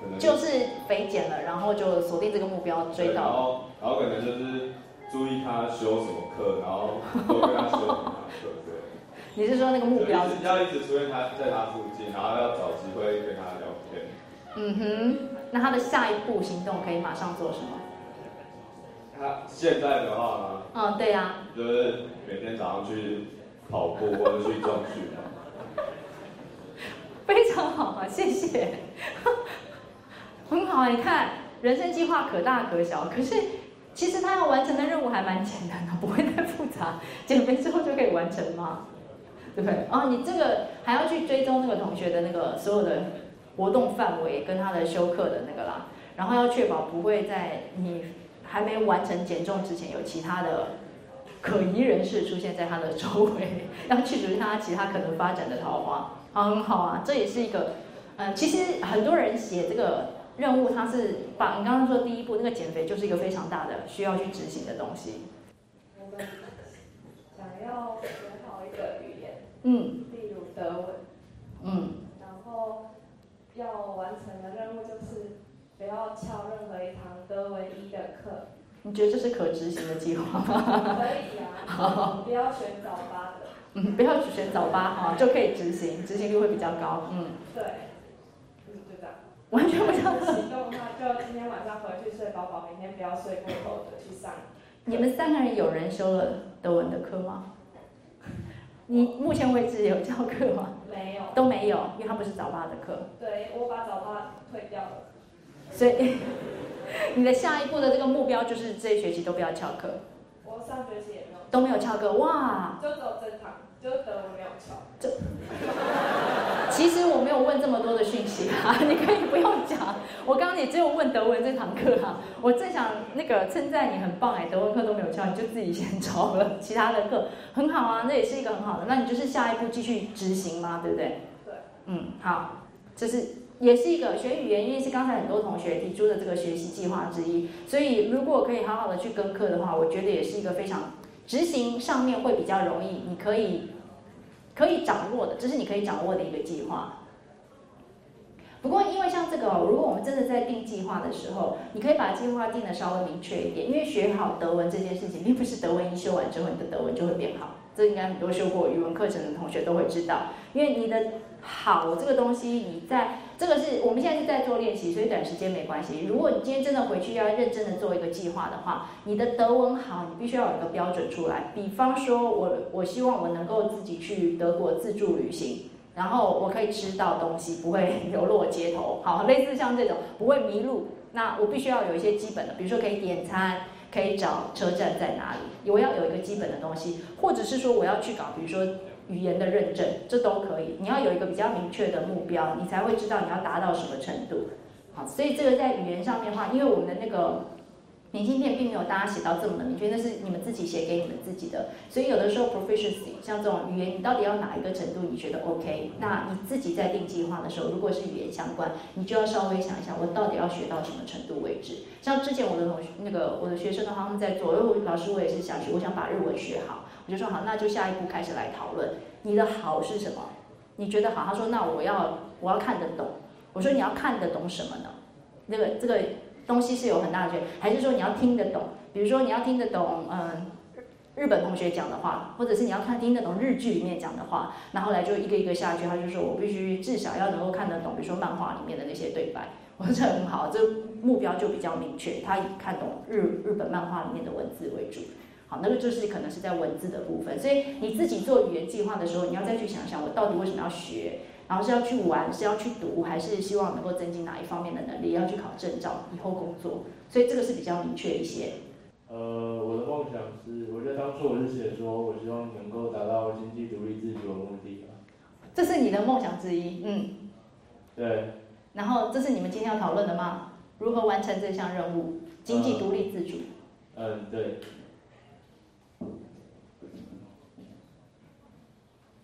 可能就是肥减了，然后就锁定这个目标追到。然后然后可能就是注意他修什么课，然后多跟他修什么课，对。你是说那个目标？要一直出现他在他附近，然后要找机会跟他聊天。嗯哼。那他的下一步行动可以马上做什么？他现在的话呢？嗯，对呀。就是每天早上去跑步 或者去重训。非常好啊，谢谢。很好啊，你看，人生计划可大可小，可是其实他要完成的任务还蛮简单的，不会太复杂。减肥之后就可以完成吗？对不对？哦，你这个还要去追踪那个同学的那个所有的。活动范围跟他的休课的那个啦，然后要确保不会在你还没完成减重之前有其他的可疑人士出现在他的周围，要去除他其他可能发展的桃花。啊，很好啊，这也是一个，嗯，其实很多人写这个任务，他是把你刚刚说第一步那个减肥就是一个非常大的需要去执行的东西。我们想要学好一个语言，嗯，例如德文，嗯，然后。要完成的任务就是不要翘任何一堂德文一的课。你觉得这是可执行的计划吗？可以啊，不要选早八的。嗯，不要选早八哈，就可以执行，执行率会比较高。嗯，对，就是就这样。完全不想行动的话，就今天晚上回去睡饱饱，明天不要睡过头的去上。你们三个人有人修了德文的课吗？你目前为止有教课吗？没有，都没有，因为他不是早八的课。对，我把早八退掉了。所以，你的下一步的这个目标就是这一学期都不要翘课。我上学期也没有。都没有翘课，哇！就走这堂。就德文没有翘，这其实我没有问这么多的讯息啊，你可以不用讲。我刚刚也只有问德文这堂课啊，我正想那个称赞你很棒哎，德文课都没有翘，你就自己先抄了，其他的课很好啊，那也是一个很好的。那你就是下一步继续执行吗？对不对？对。嗯，好，这是也是一个学语言，因为是刚才很多同学提出的这个学习计划之一，所以如果可以好好的去跟课的话，我觉得也是一个非常。执行上面会比较容易，你可以可以掌握的，这是你可以掌握的一个计划。不过，因为像这个，如果我们真的在定计划的时候，你可以把计划定的稍微明确一点，因为学好德文这件事情，并不是德文一修完之后，你的德文就会变好。这应该很多修过语文课程的同学都会知道，因为你的好这个东西，你在这个是我们现在是在做练习，所以短时间没关系。如果你今天真的回去要认真的做一个计划的话，你的德文好，你必须要有一个标准出来。比方说，我我希望我能够自己去德国自助旅行。然后我可以吃到东西，不会流落街头，好，类似像这种不会迷路。那我必须要有一些基本的，比如说可以点餐，可以找车站在哪里，我要有一个基本的东西，或者是说我要去搞，比如说语言的认证，这都可以。你要有一个比较明确的目标，你才会知道你要达到什么程度。好，所以这个在语言上面的话，因为我们的那个。明信片并没有大家写到这么的明确，那是你们自己写给你们自己的。所以有的时候 proficiency 像这种语言，你到底要哪一个程度你觉得 OK？那你自己在定计划的时候，如果是语言相关，你就要稍微想一想，我到底要学到什么程度为止。像之前我的同学，那个我的学生的话，他们在做，因为老师我也是想学，我想把日文学好，我就说好，那就下一步开始来讨论你的好是什么？你觉得好？他说那我要我要看得懂。我说你要看得懂什么呢？那个这个。东西是有很大的区别，还是说你要听得懂？比如说你要听得懂，嗯，日本同学讲的话，或者是你要看听得懂日剧里面讲的话，然后来就一个一个下去，他就说我必须至少要能够看得懂，比如说漫画里面的那些对白，我说这很好，这目标就比较明确，他以看懂日日本漫画里面的文字为主。好，那个就是可能是在文字的部分，所以你自己做语言计划的时候，你要再去想想，我到底为什么要学。然后是要去玩，是要去读，还是希望能够增进哪一方面的能力？要去考证照，以后工作，所以这个是比较明确一些。呃，我的梦想是，我觉得当初我是写说，我希望能够达到经济独立自主的目的这是你的梦想之一，嗯。对。然后这是你们今天要讨论的吗？如何完成这项任务？经济独立自主。嗯，对。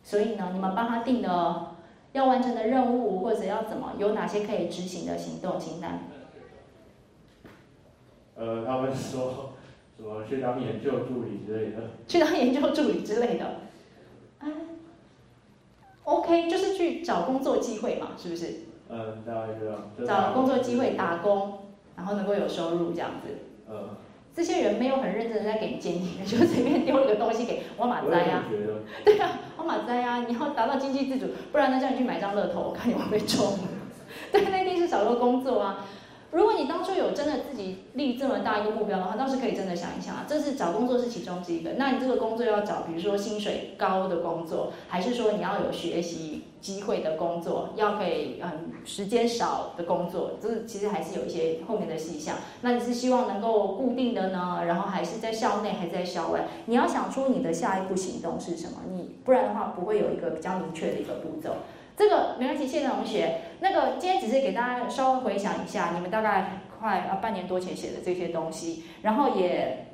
所以呢，你们帮他定的。要完成的任务，或者要怎么，有哪些可以执行的行动清单？呃，他们说什么去当研究助理之类的。去当研究助理之类的。哎，OK，就是去找工作机会嘛，是不是？嗯，大概这样。找工作机会打工，然后能够有收入这样子。嗯。这些人没有很认真的在给你建议，就随便丢了个东西给我马灾啊。对啊，我马灾啊，你要达到经济自主，不然呢叫你去买张乐透，我看你会不会中。对，那一定是找个工作啊。如果你当初有真的自己立这么大一个目标的话，倒是可以真的想一想啊。这是找工作是其中之一个。那你这个工作要找，比如说薪水高的工作，还是说你要有学习机会的工作，要可以嗯时间少的工作，这其实还是有一些后面的细项。那你是希望能够固定的呢？然后还是在校内，还是在校外？你要想出你的下一步行动是什么？你不然的话不会有一个比较明确的一个步骤。这个没关系，谢谢同学。那个今天只是给大家稍微回想一下，你们大概快啊半年多前写的这些东西，然后也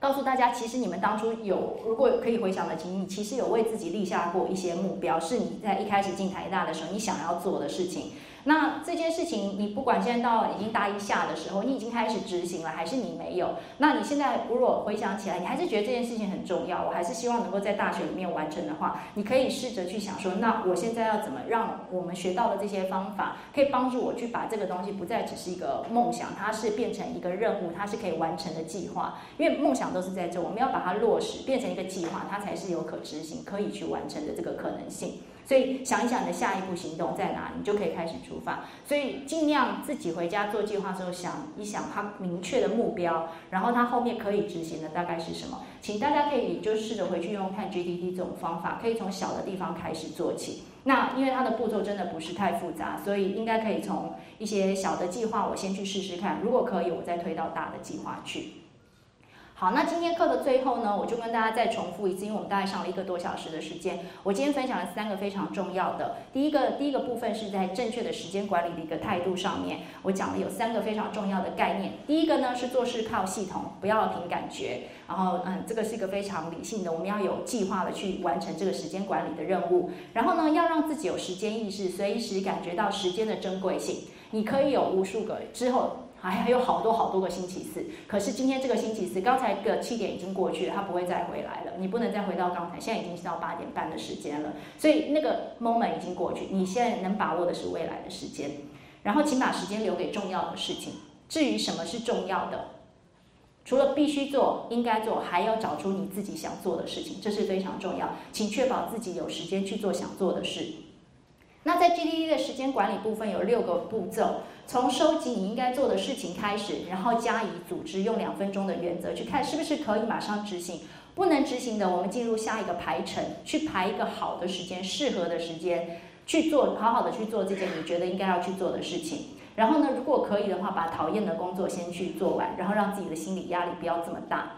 告诉大家，其实你们当初有如果可以回想的，请你其实有为自己立下过一些目标，是你在一开始进台大的时候你想要做的事情。那这件事情，你不管现在到已经大一下的时候，你已经开始执行了，还是你没有？那你现在如果回想起来，你还是觉得这件事情很重要，我还是希望能够在大学里面完成的话，你可以试着去想说，那我现在要怎么让我们学到的这些方法，可以帮助我去把这个东西不再只是一个梦想，它是变成一个任务，它是可以完成的计划。因为梦想都是在这，我们要把它落实，变成一个计划，它才是有可执行、可以去完成的这个可能性。所以想一想你的下一步行动在哪，你就可以开始出发。所以尽量自己回家做计划的时候想一想它明确的目标，然后它后面可以执行的大概是什么。请大家可以就试着回去用看 GDT 这种方法，可以从小的地方开始做起。那因为它的步骤真的不是太复杂，所以应该可以从一些小的计划我先去试试看，如果可以我再推到大的计划去。好，那今天课的最后呢，我就跟大家再重复一次，因为我们大概上了一个多小时的时间。我今天分享了三个非常重要的，第一个，第一个部分是在正确的时间管理的一个态度上面，我讲了有三个非常重要的概念。第一个呢是做事靠系统，不要凭感觉。然后，嗯，这个是一个非常理性的，我们要有计划的去完成这个时间管理的任务。然后呢，要让自己有时间意识，随时感觉到时间的珍贵性。你可以有无数个之后。还还有好多好多个星期四。可是今天这个星期四，刚才个七点已经过去了，它不会再回来了。你不能再回到刚才，现在已经到八点半的时间了，所以那个 moment 已经过去。你现在能把握的是未来的时间，然后请把时间留给重要的事情。至于什么是重要的，除了必须做、应该做，还要找出你自己想做的事情，这是非常重要。请确保自己有时间去做想做的事。那在 GDD 的时间管理部分有六个步骤，从收集你应该做的事情开始，然后加以组织，用两分钟的原则去看是不是可以马上执行。不能执行的，我们进入下一个排程，去排一个好的时间、适合的时间去做，好好的去做这件你觉得应该要去做的事情。然后呢，如果可以的话，把讨厌的工作先去做完，然后让自己的心理压力不要这么大。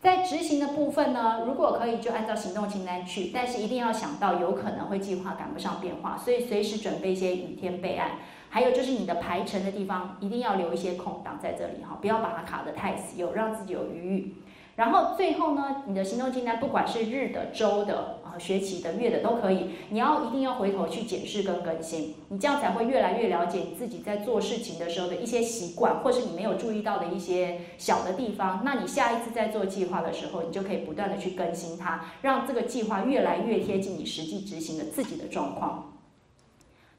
在执行的部分呢，如果可以就按照行动清单去，但是一定要想到有可能会计划赶不上变化，所以随时准备一些雨天备案。还有就是你的排程的地方一定要留一些空档在这里哈，不要把它卡得太死，有让自己有余裕。然后最后呢，你的行动清单不管是日的、周的、学期的、月的都可以，你要一定要回头去检视跟更新，你这样才会越来越了解你自己在做事情的时候的一些习惯，或是你没有注意到的一些小的地方。那你下一次在做计划的时候，你就可以不断的去更新它，让这个计划越来越贴近你实际执行的自己的状况。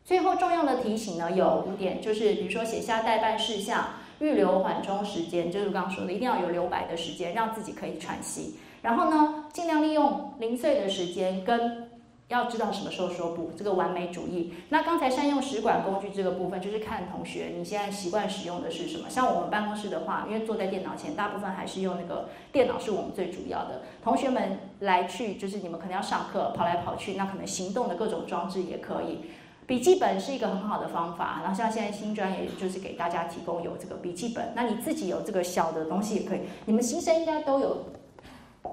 最后重要的提醒呢，有五点，就是比如说写下代办事项。预留缓冲时间，就是刚刚说的，一定要有留白的时间，让自己可以喘息。然后呢，尽量利用零碎的时间，跟要知道什么时候说不，这个完美主义。那刚才善用使管工具这个部分，就是看同学你现在习惯使用的是什么。像我们办公室的话，因为坐在电脑前，大部分还是用那个电脑是我们最主要的。同学们来去，就是你们可能要上课跑来跑去，那可能行动的各种装置也可以。笔记本是一个很好的方法，然后像现在新专业就是给大家提供有这个笔记本，那你自己有这个小的东西也可以。你们新生应该都有，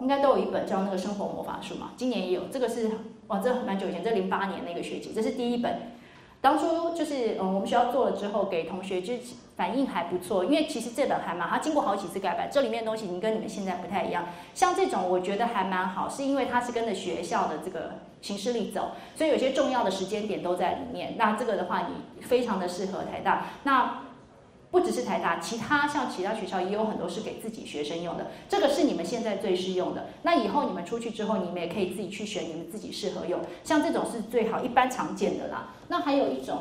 应该都有一本叫那个生活魔法书嘛，今年也有，这个是哇，这蛮久以前，这零八年那个学期，这是第一本。当初就是嗯，我们学校做了之后，给同学就反应还不错，因为其实这本还蛮，它经过好几次改版，这里面的东西已经跟你们现在不太一样。像这种我觉得还蛮好，是因为它是跟着学校的这个形式力走，所以有些重要的时间点都在里面。那这个的话，你非常的适合台大。那不只是台大，其他像其他学校也有很多是给自己学生用的，这个是你们现在最适用的。那以后你们出去之后，你们也可以自己去选你们自己适合用，像这种是最好一般常见的啦。那还有一种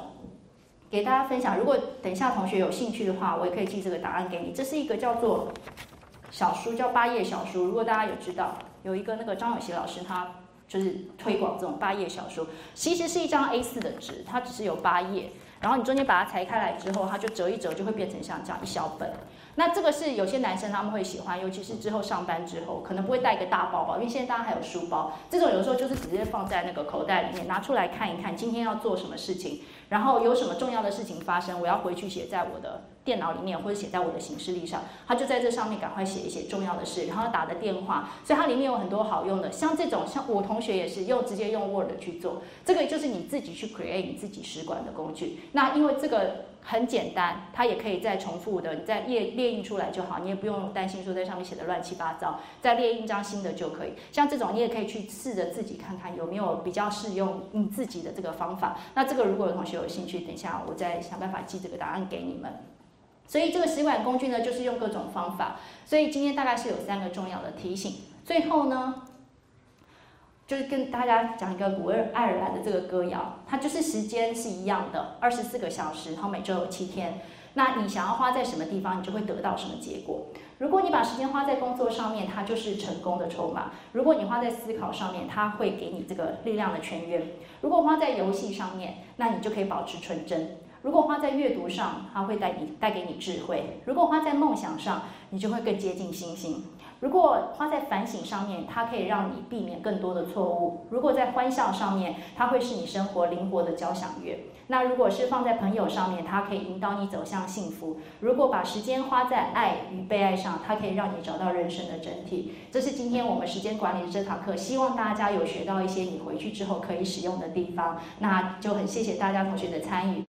给大家分享，如果等一下同学有兴趣的话，我也可以寄这个答案给你。这是一个叫做小书，叫八页小书。如果大家有知道，有一个那个张永熙老师，他就是推广这种八页小书，其实是一张 A4 的纸，它只是有八页。然后你中间把它裁开来之后，它就折一折，就会变成像这样一小本。那这个是有些男生他们会喜欢，尤其是之后上班之后，可能不会带一个大包包，因为现在大家还有书包。这种有时候就是直接放在那个口袋里面，拿出来看一看，今天要做什么事情，然后有什么重要的事情发生，我要回去写在我的。电脑里面或者写在我的行事历上，他就在这上面赶快写一写重要的事，然后打的电话，所以它里面有很多好用的，像这种，像我同学也是用直接用 Word 去做，这个就是你自己去 create 你自己使管的工具。那因为这个很简单，它也可以再重复的，你再列列印出来就好，你也不用担心说在上面写的乱七八糟，再列印一张新的就可以。像这种你也可以去试着自己看看有没有比较适用你自己的这个方法。那这个如果有同学有兴趣，等一下我再想办法寄这个答案给你们。所以这个食管工具呢，就是用各种方法。所以今天大概是有三个重要的提醒。最后呢，就是跟大家讲一个古尔爱尔兰的这个歌谣，它就是时间是一样的，二十四个小时，然后每周有七天。那你想要花在什么地方，你就会得到什么结果。如果你把时间花在工作上面，它就是成功的筹码；如果你花在思考上面，它会给你这个力量的泉源；如果花在游戏上面，那你就可以保持纯真。如果花在阅读上，它会带你带给你智慧；如果花在梦想上，你就会更接近星星；如果花在反省上面，它可以让你避免更多的错误；如果在欢笑上面，它会是你生活灵活的交响乐；那如果是放在朋友上面，它可以引导你走向幸福；如果把时间花在爱与被爱上，它可以让你找到人生的整体。这是今天我们时间管理的这堂课，希望大家有学到一些你回去之后可以使用的地方。那就很谢谢大家同学的参与。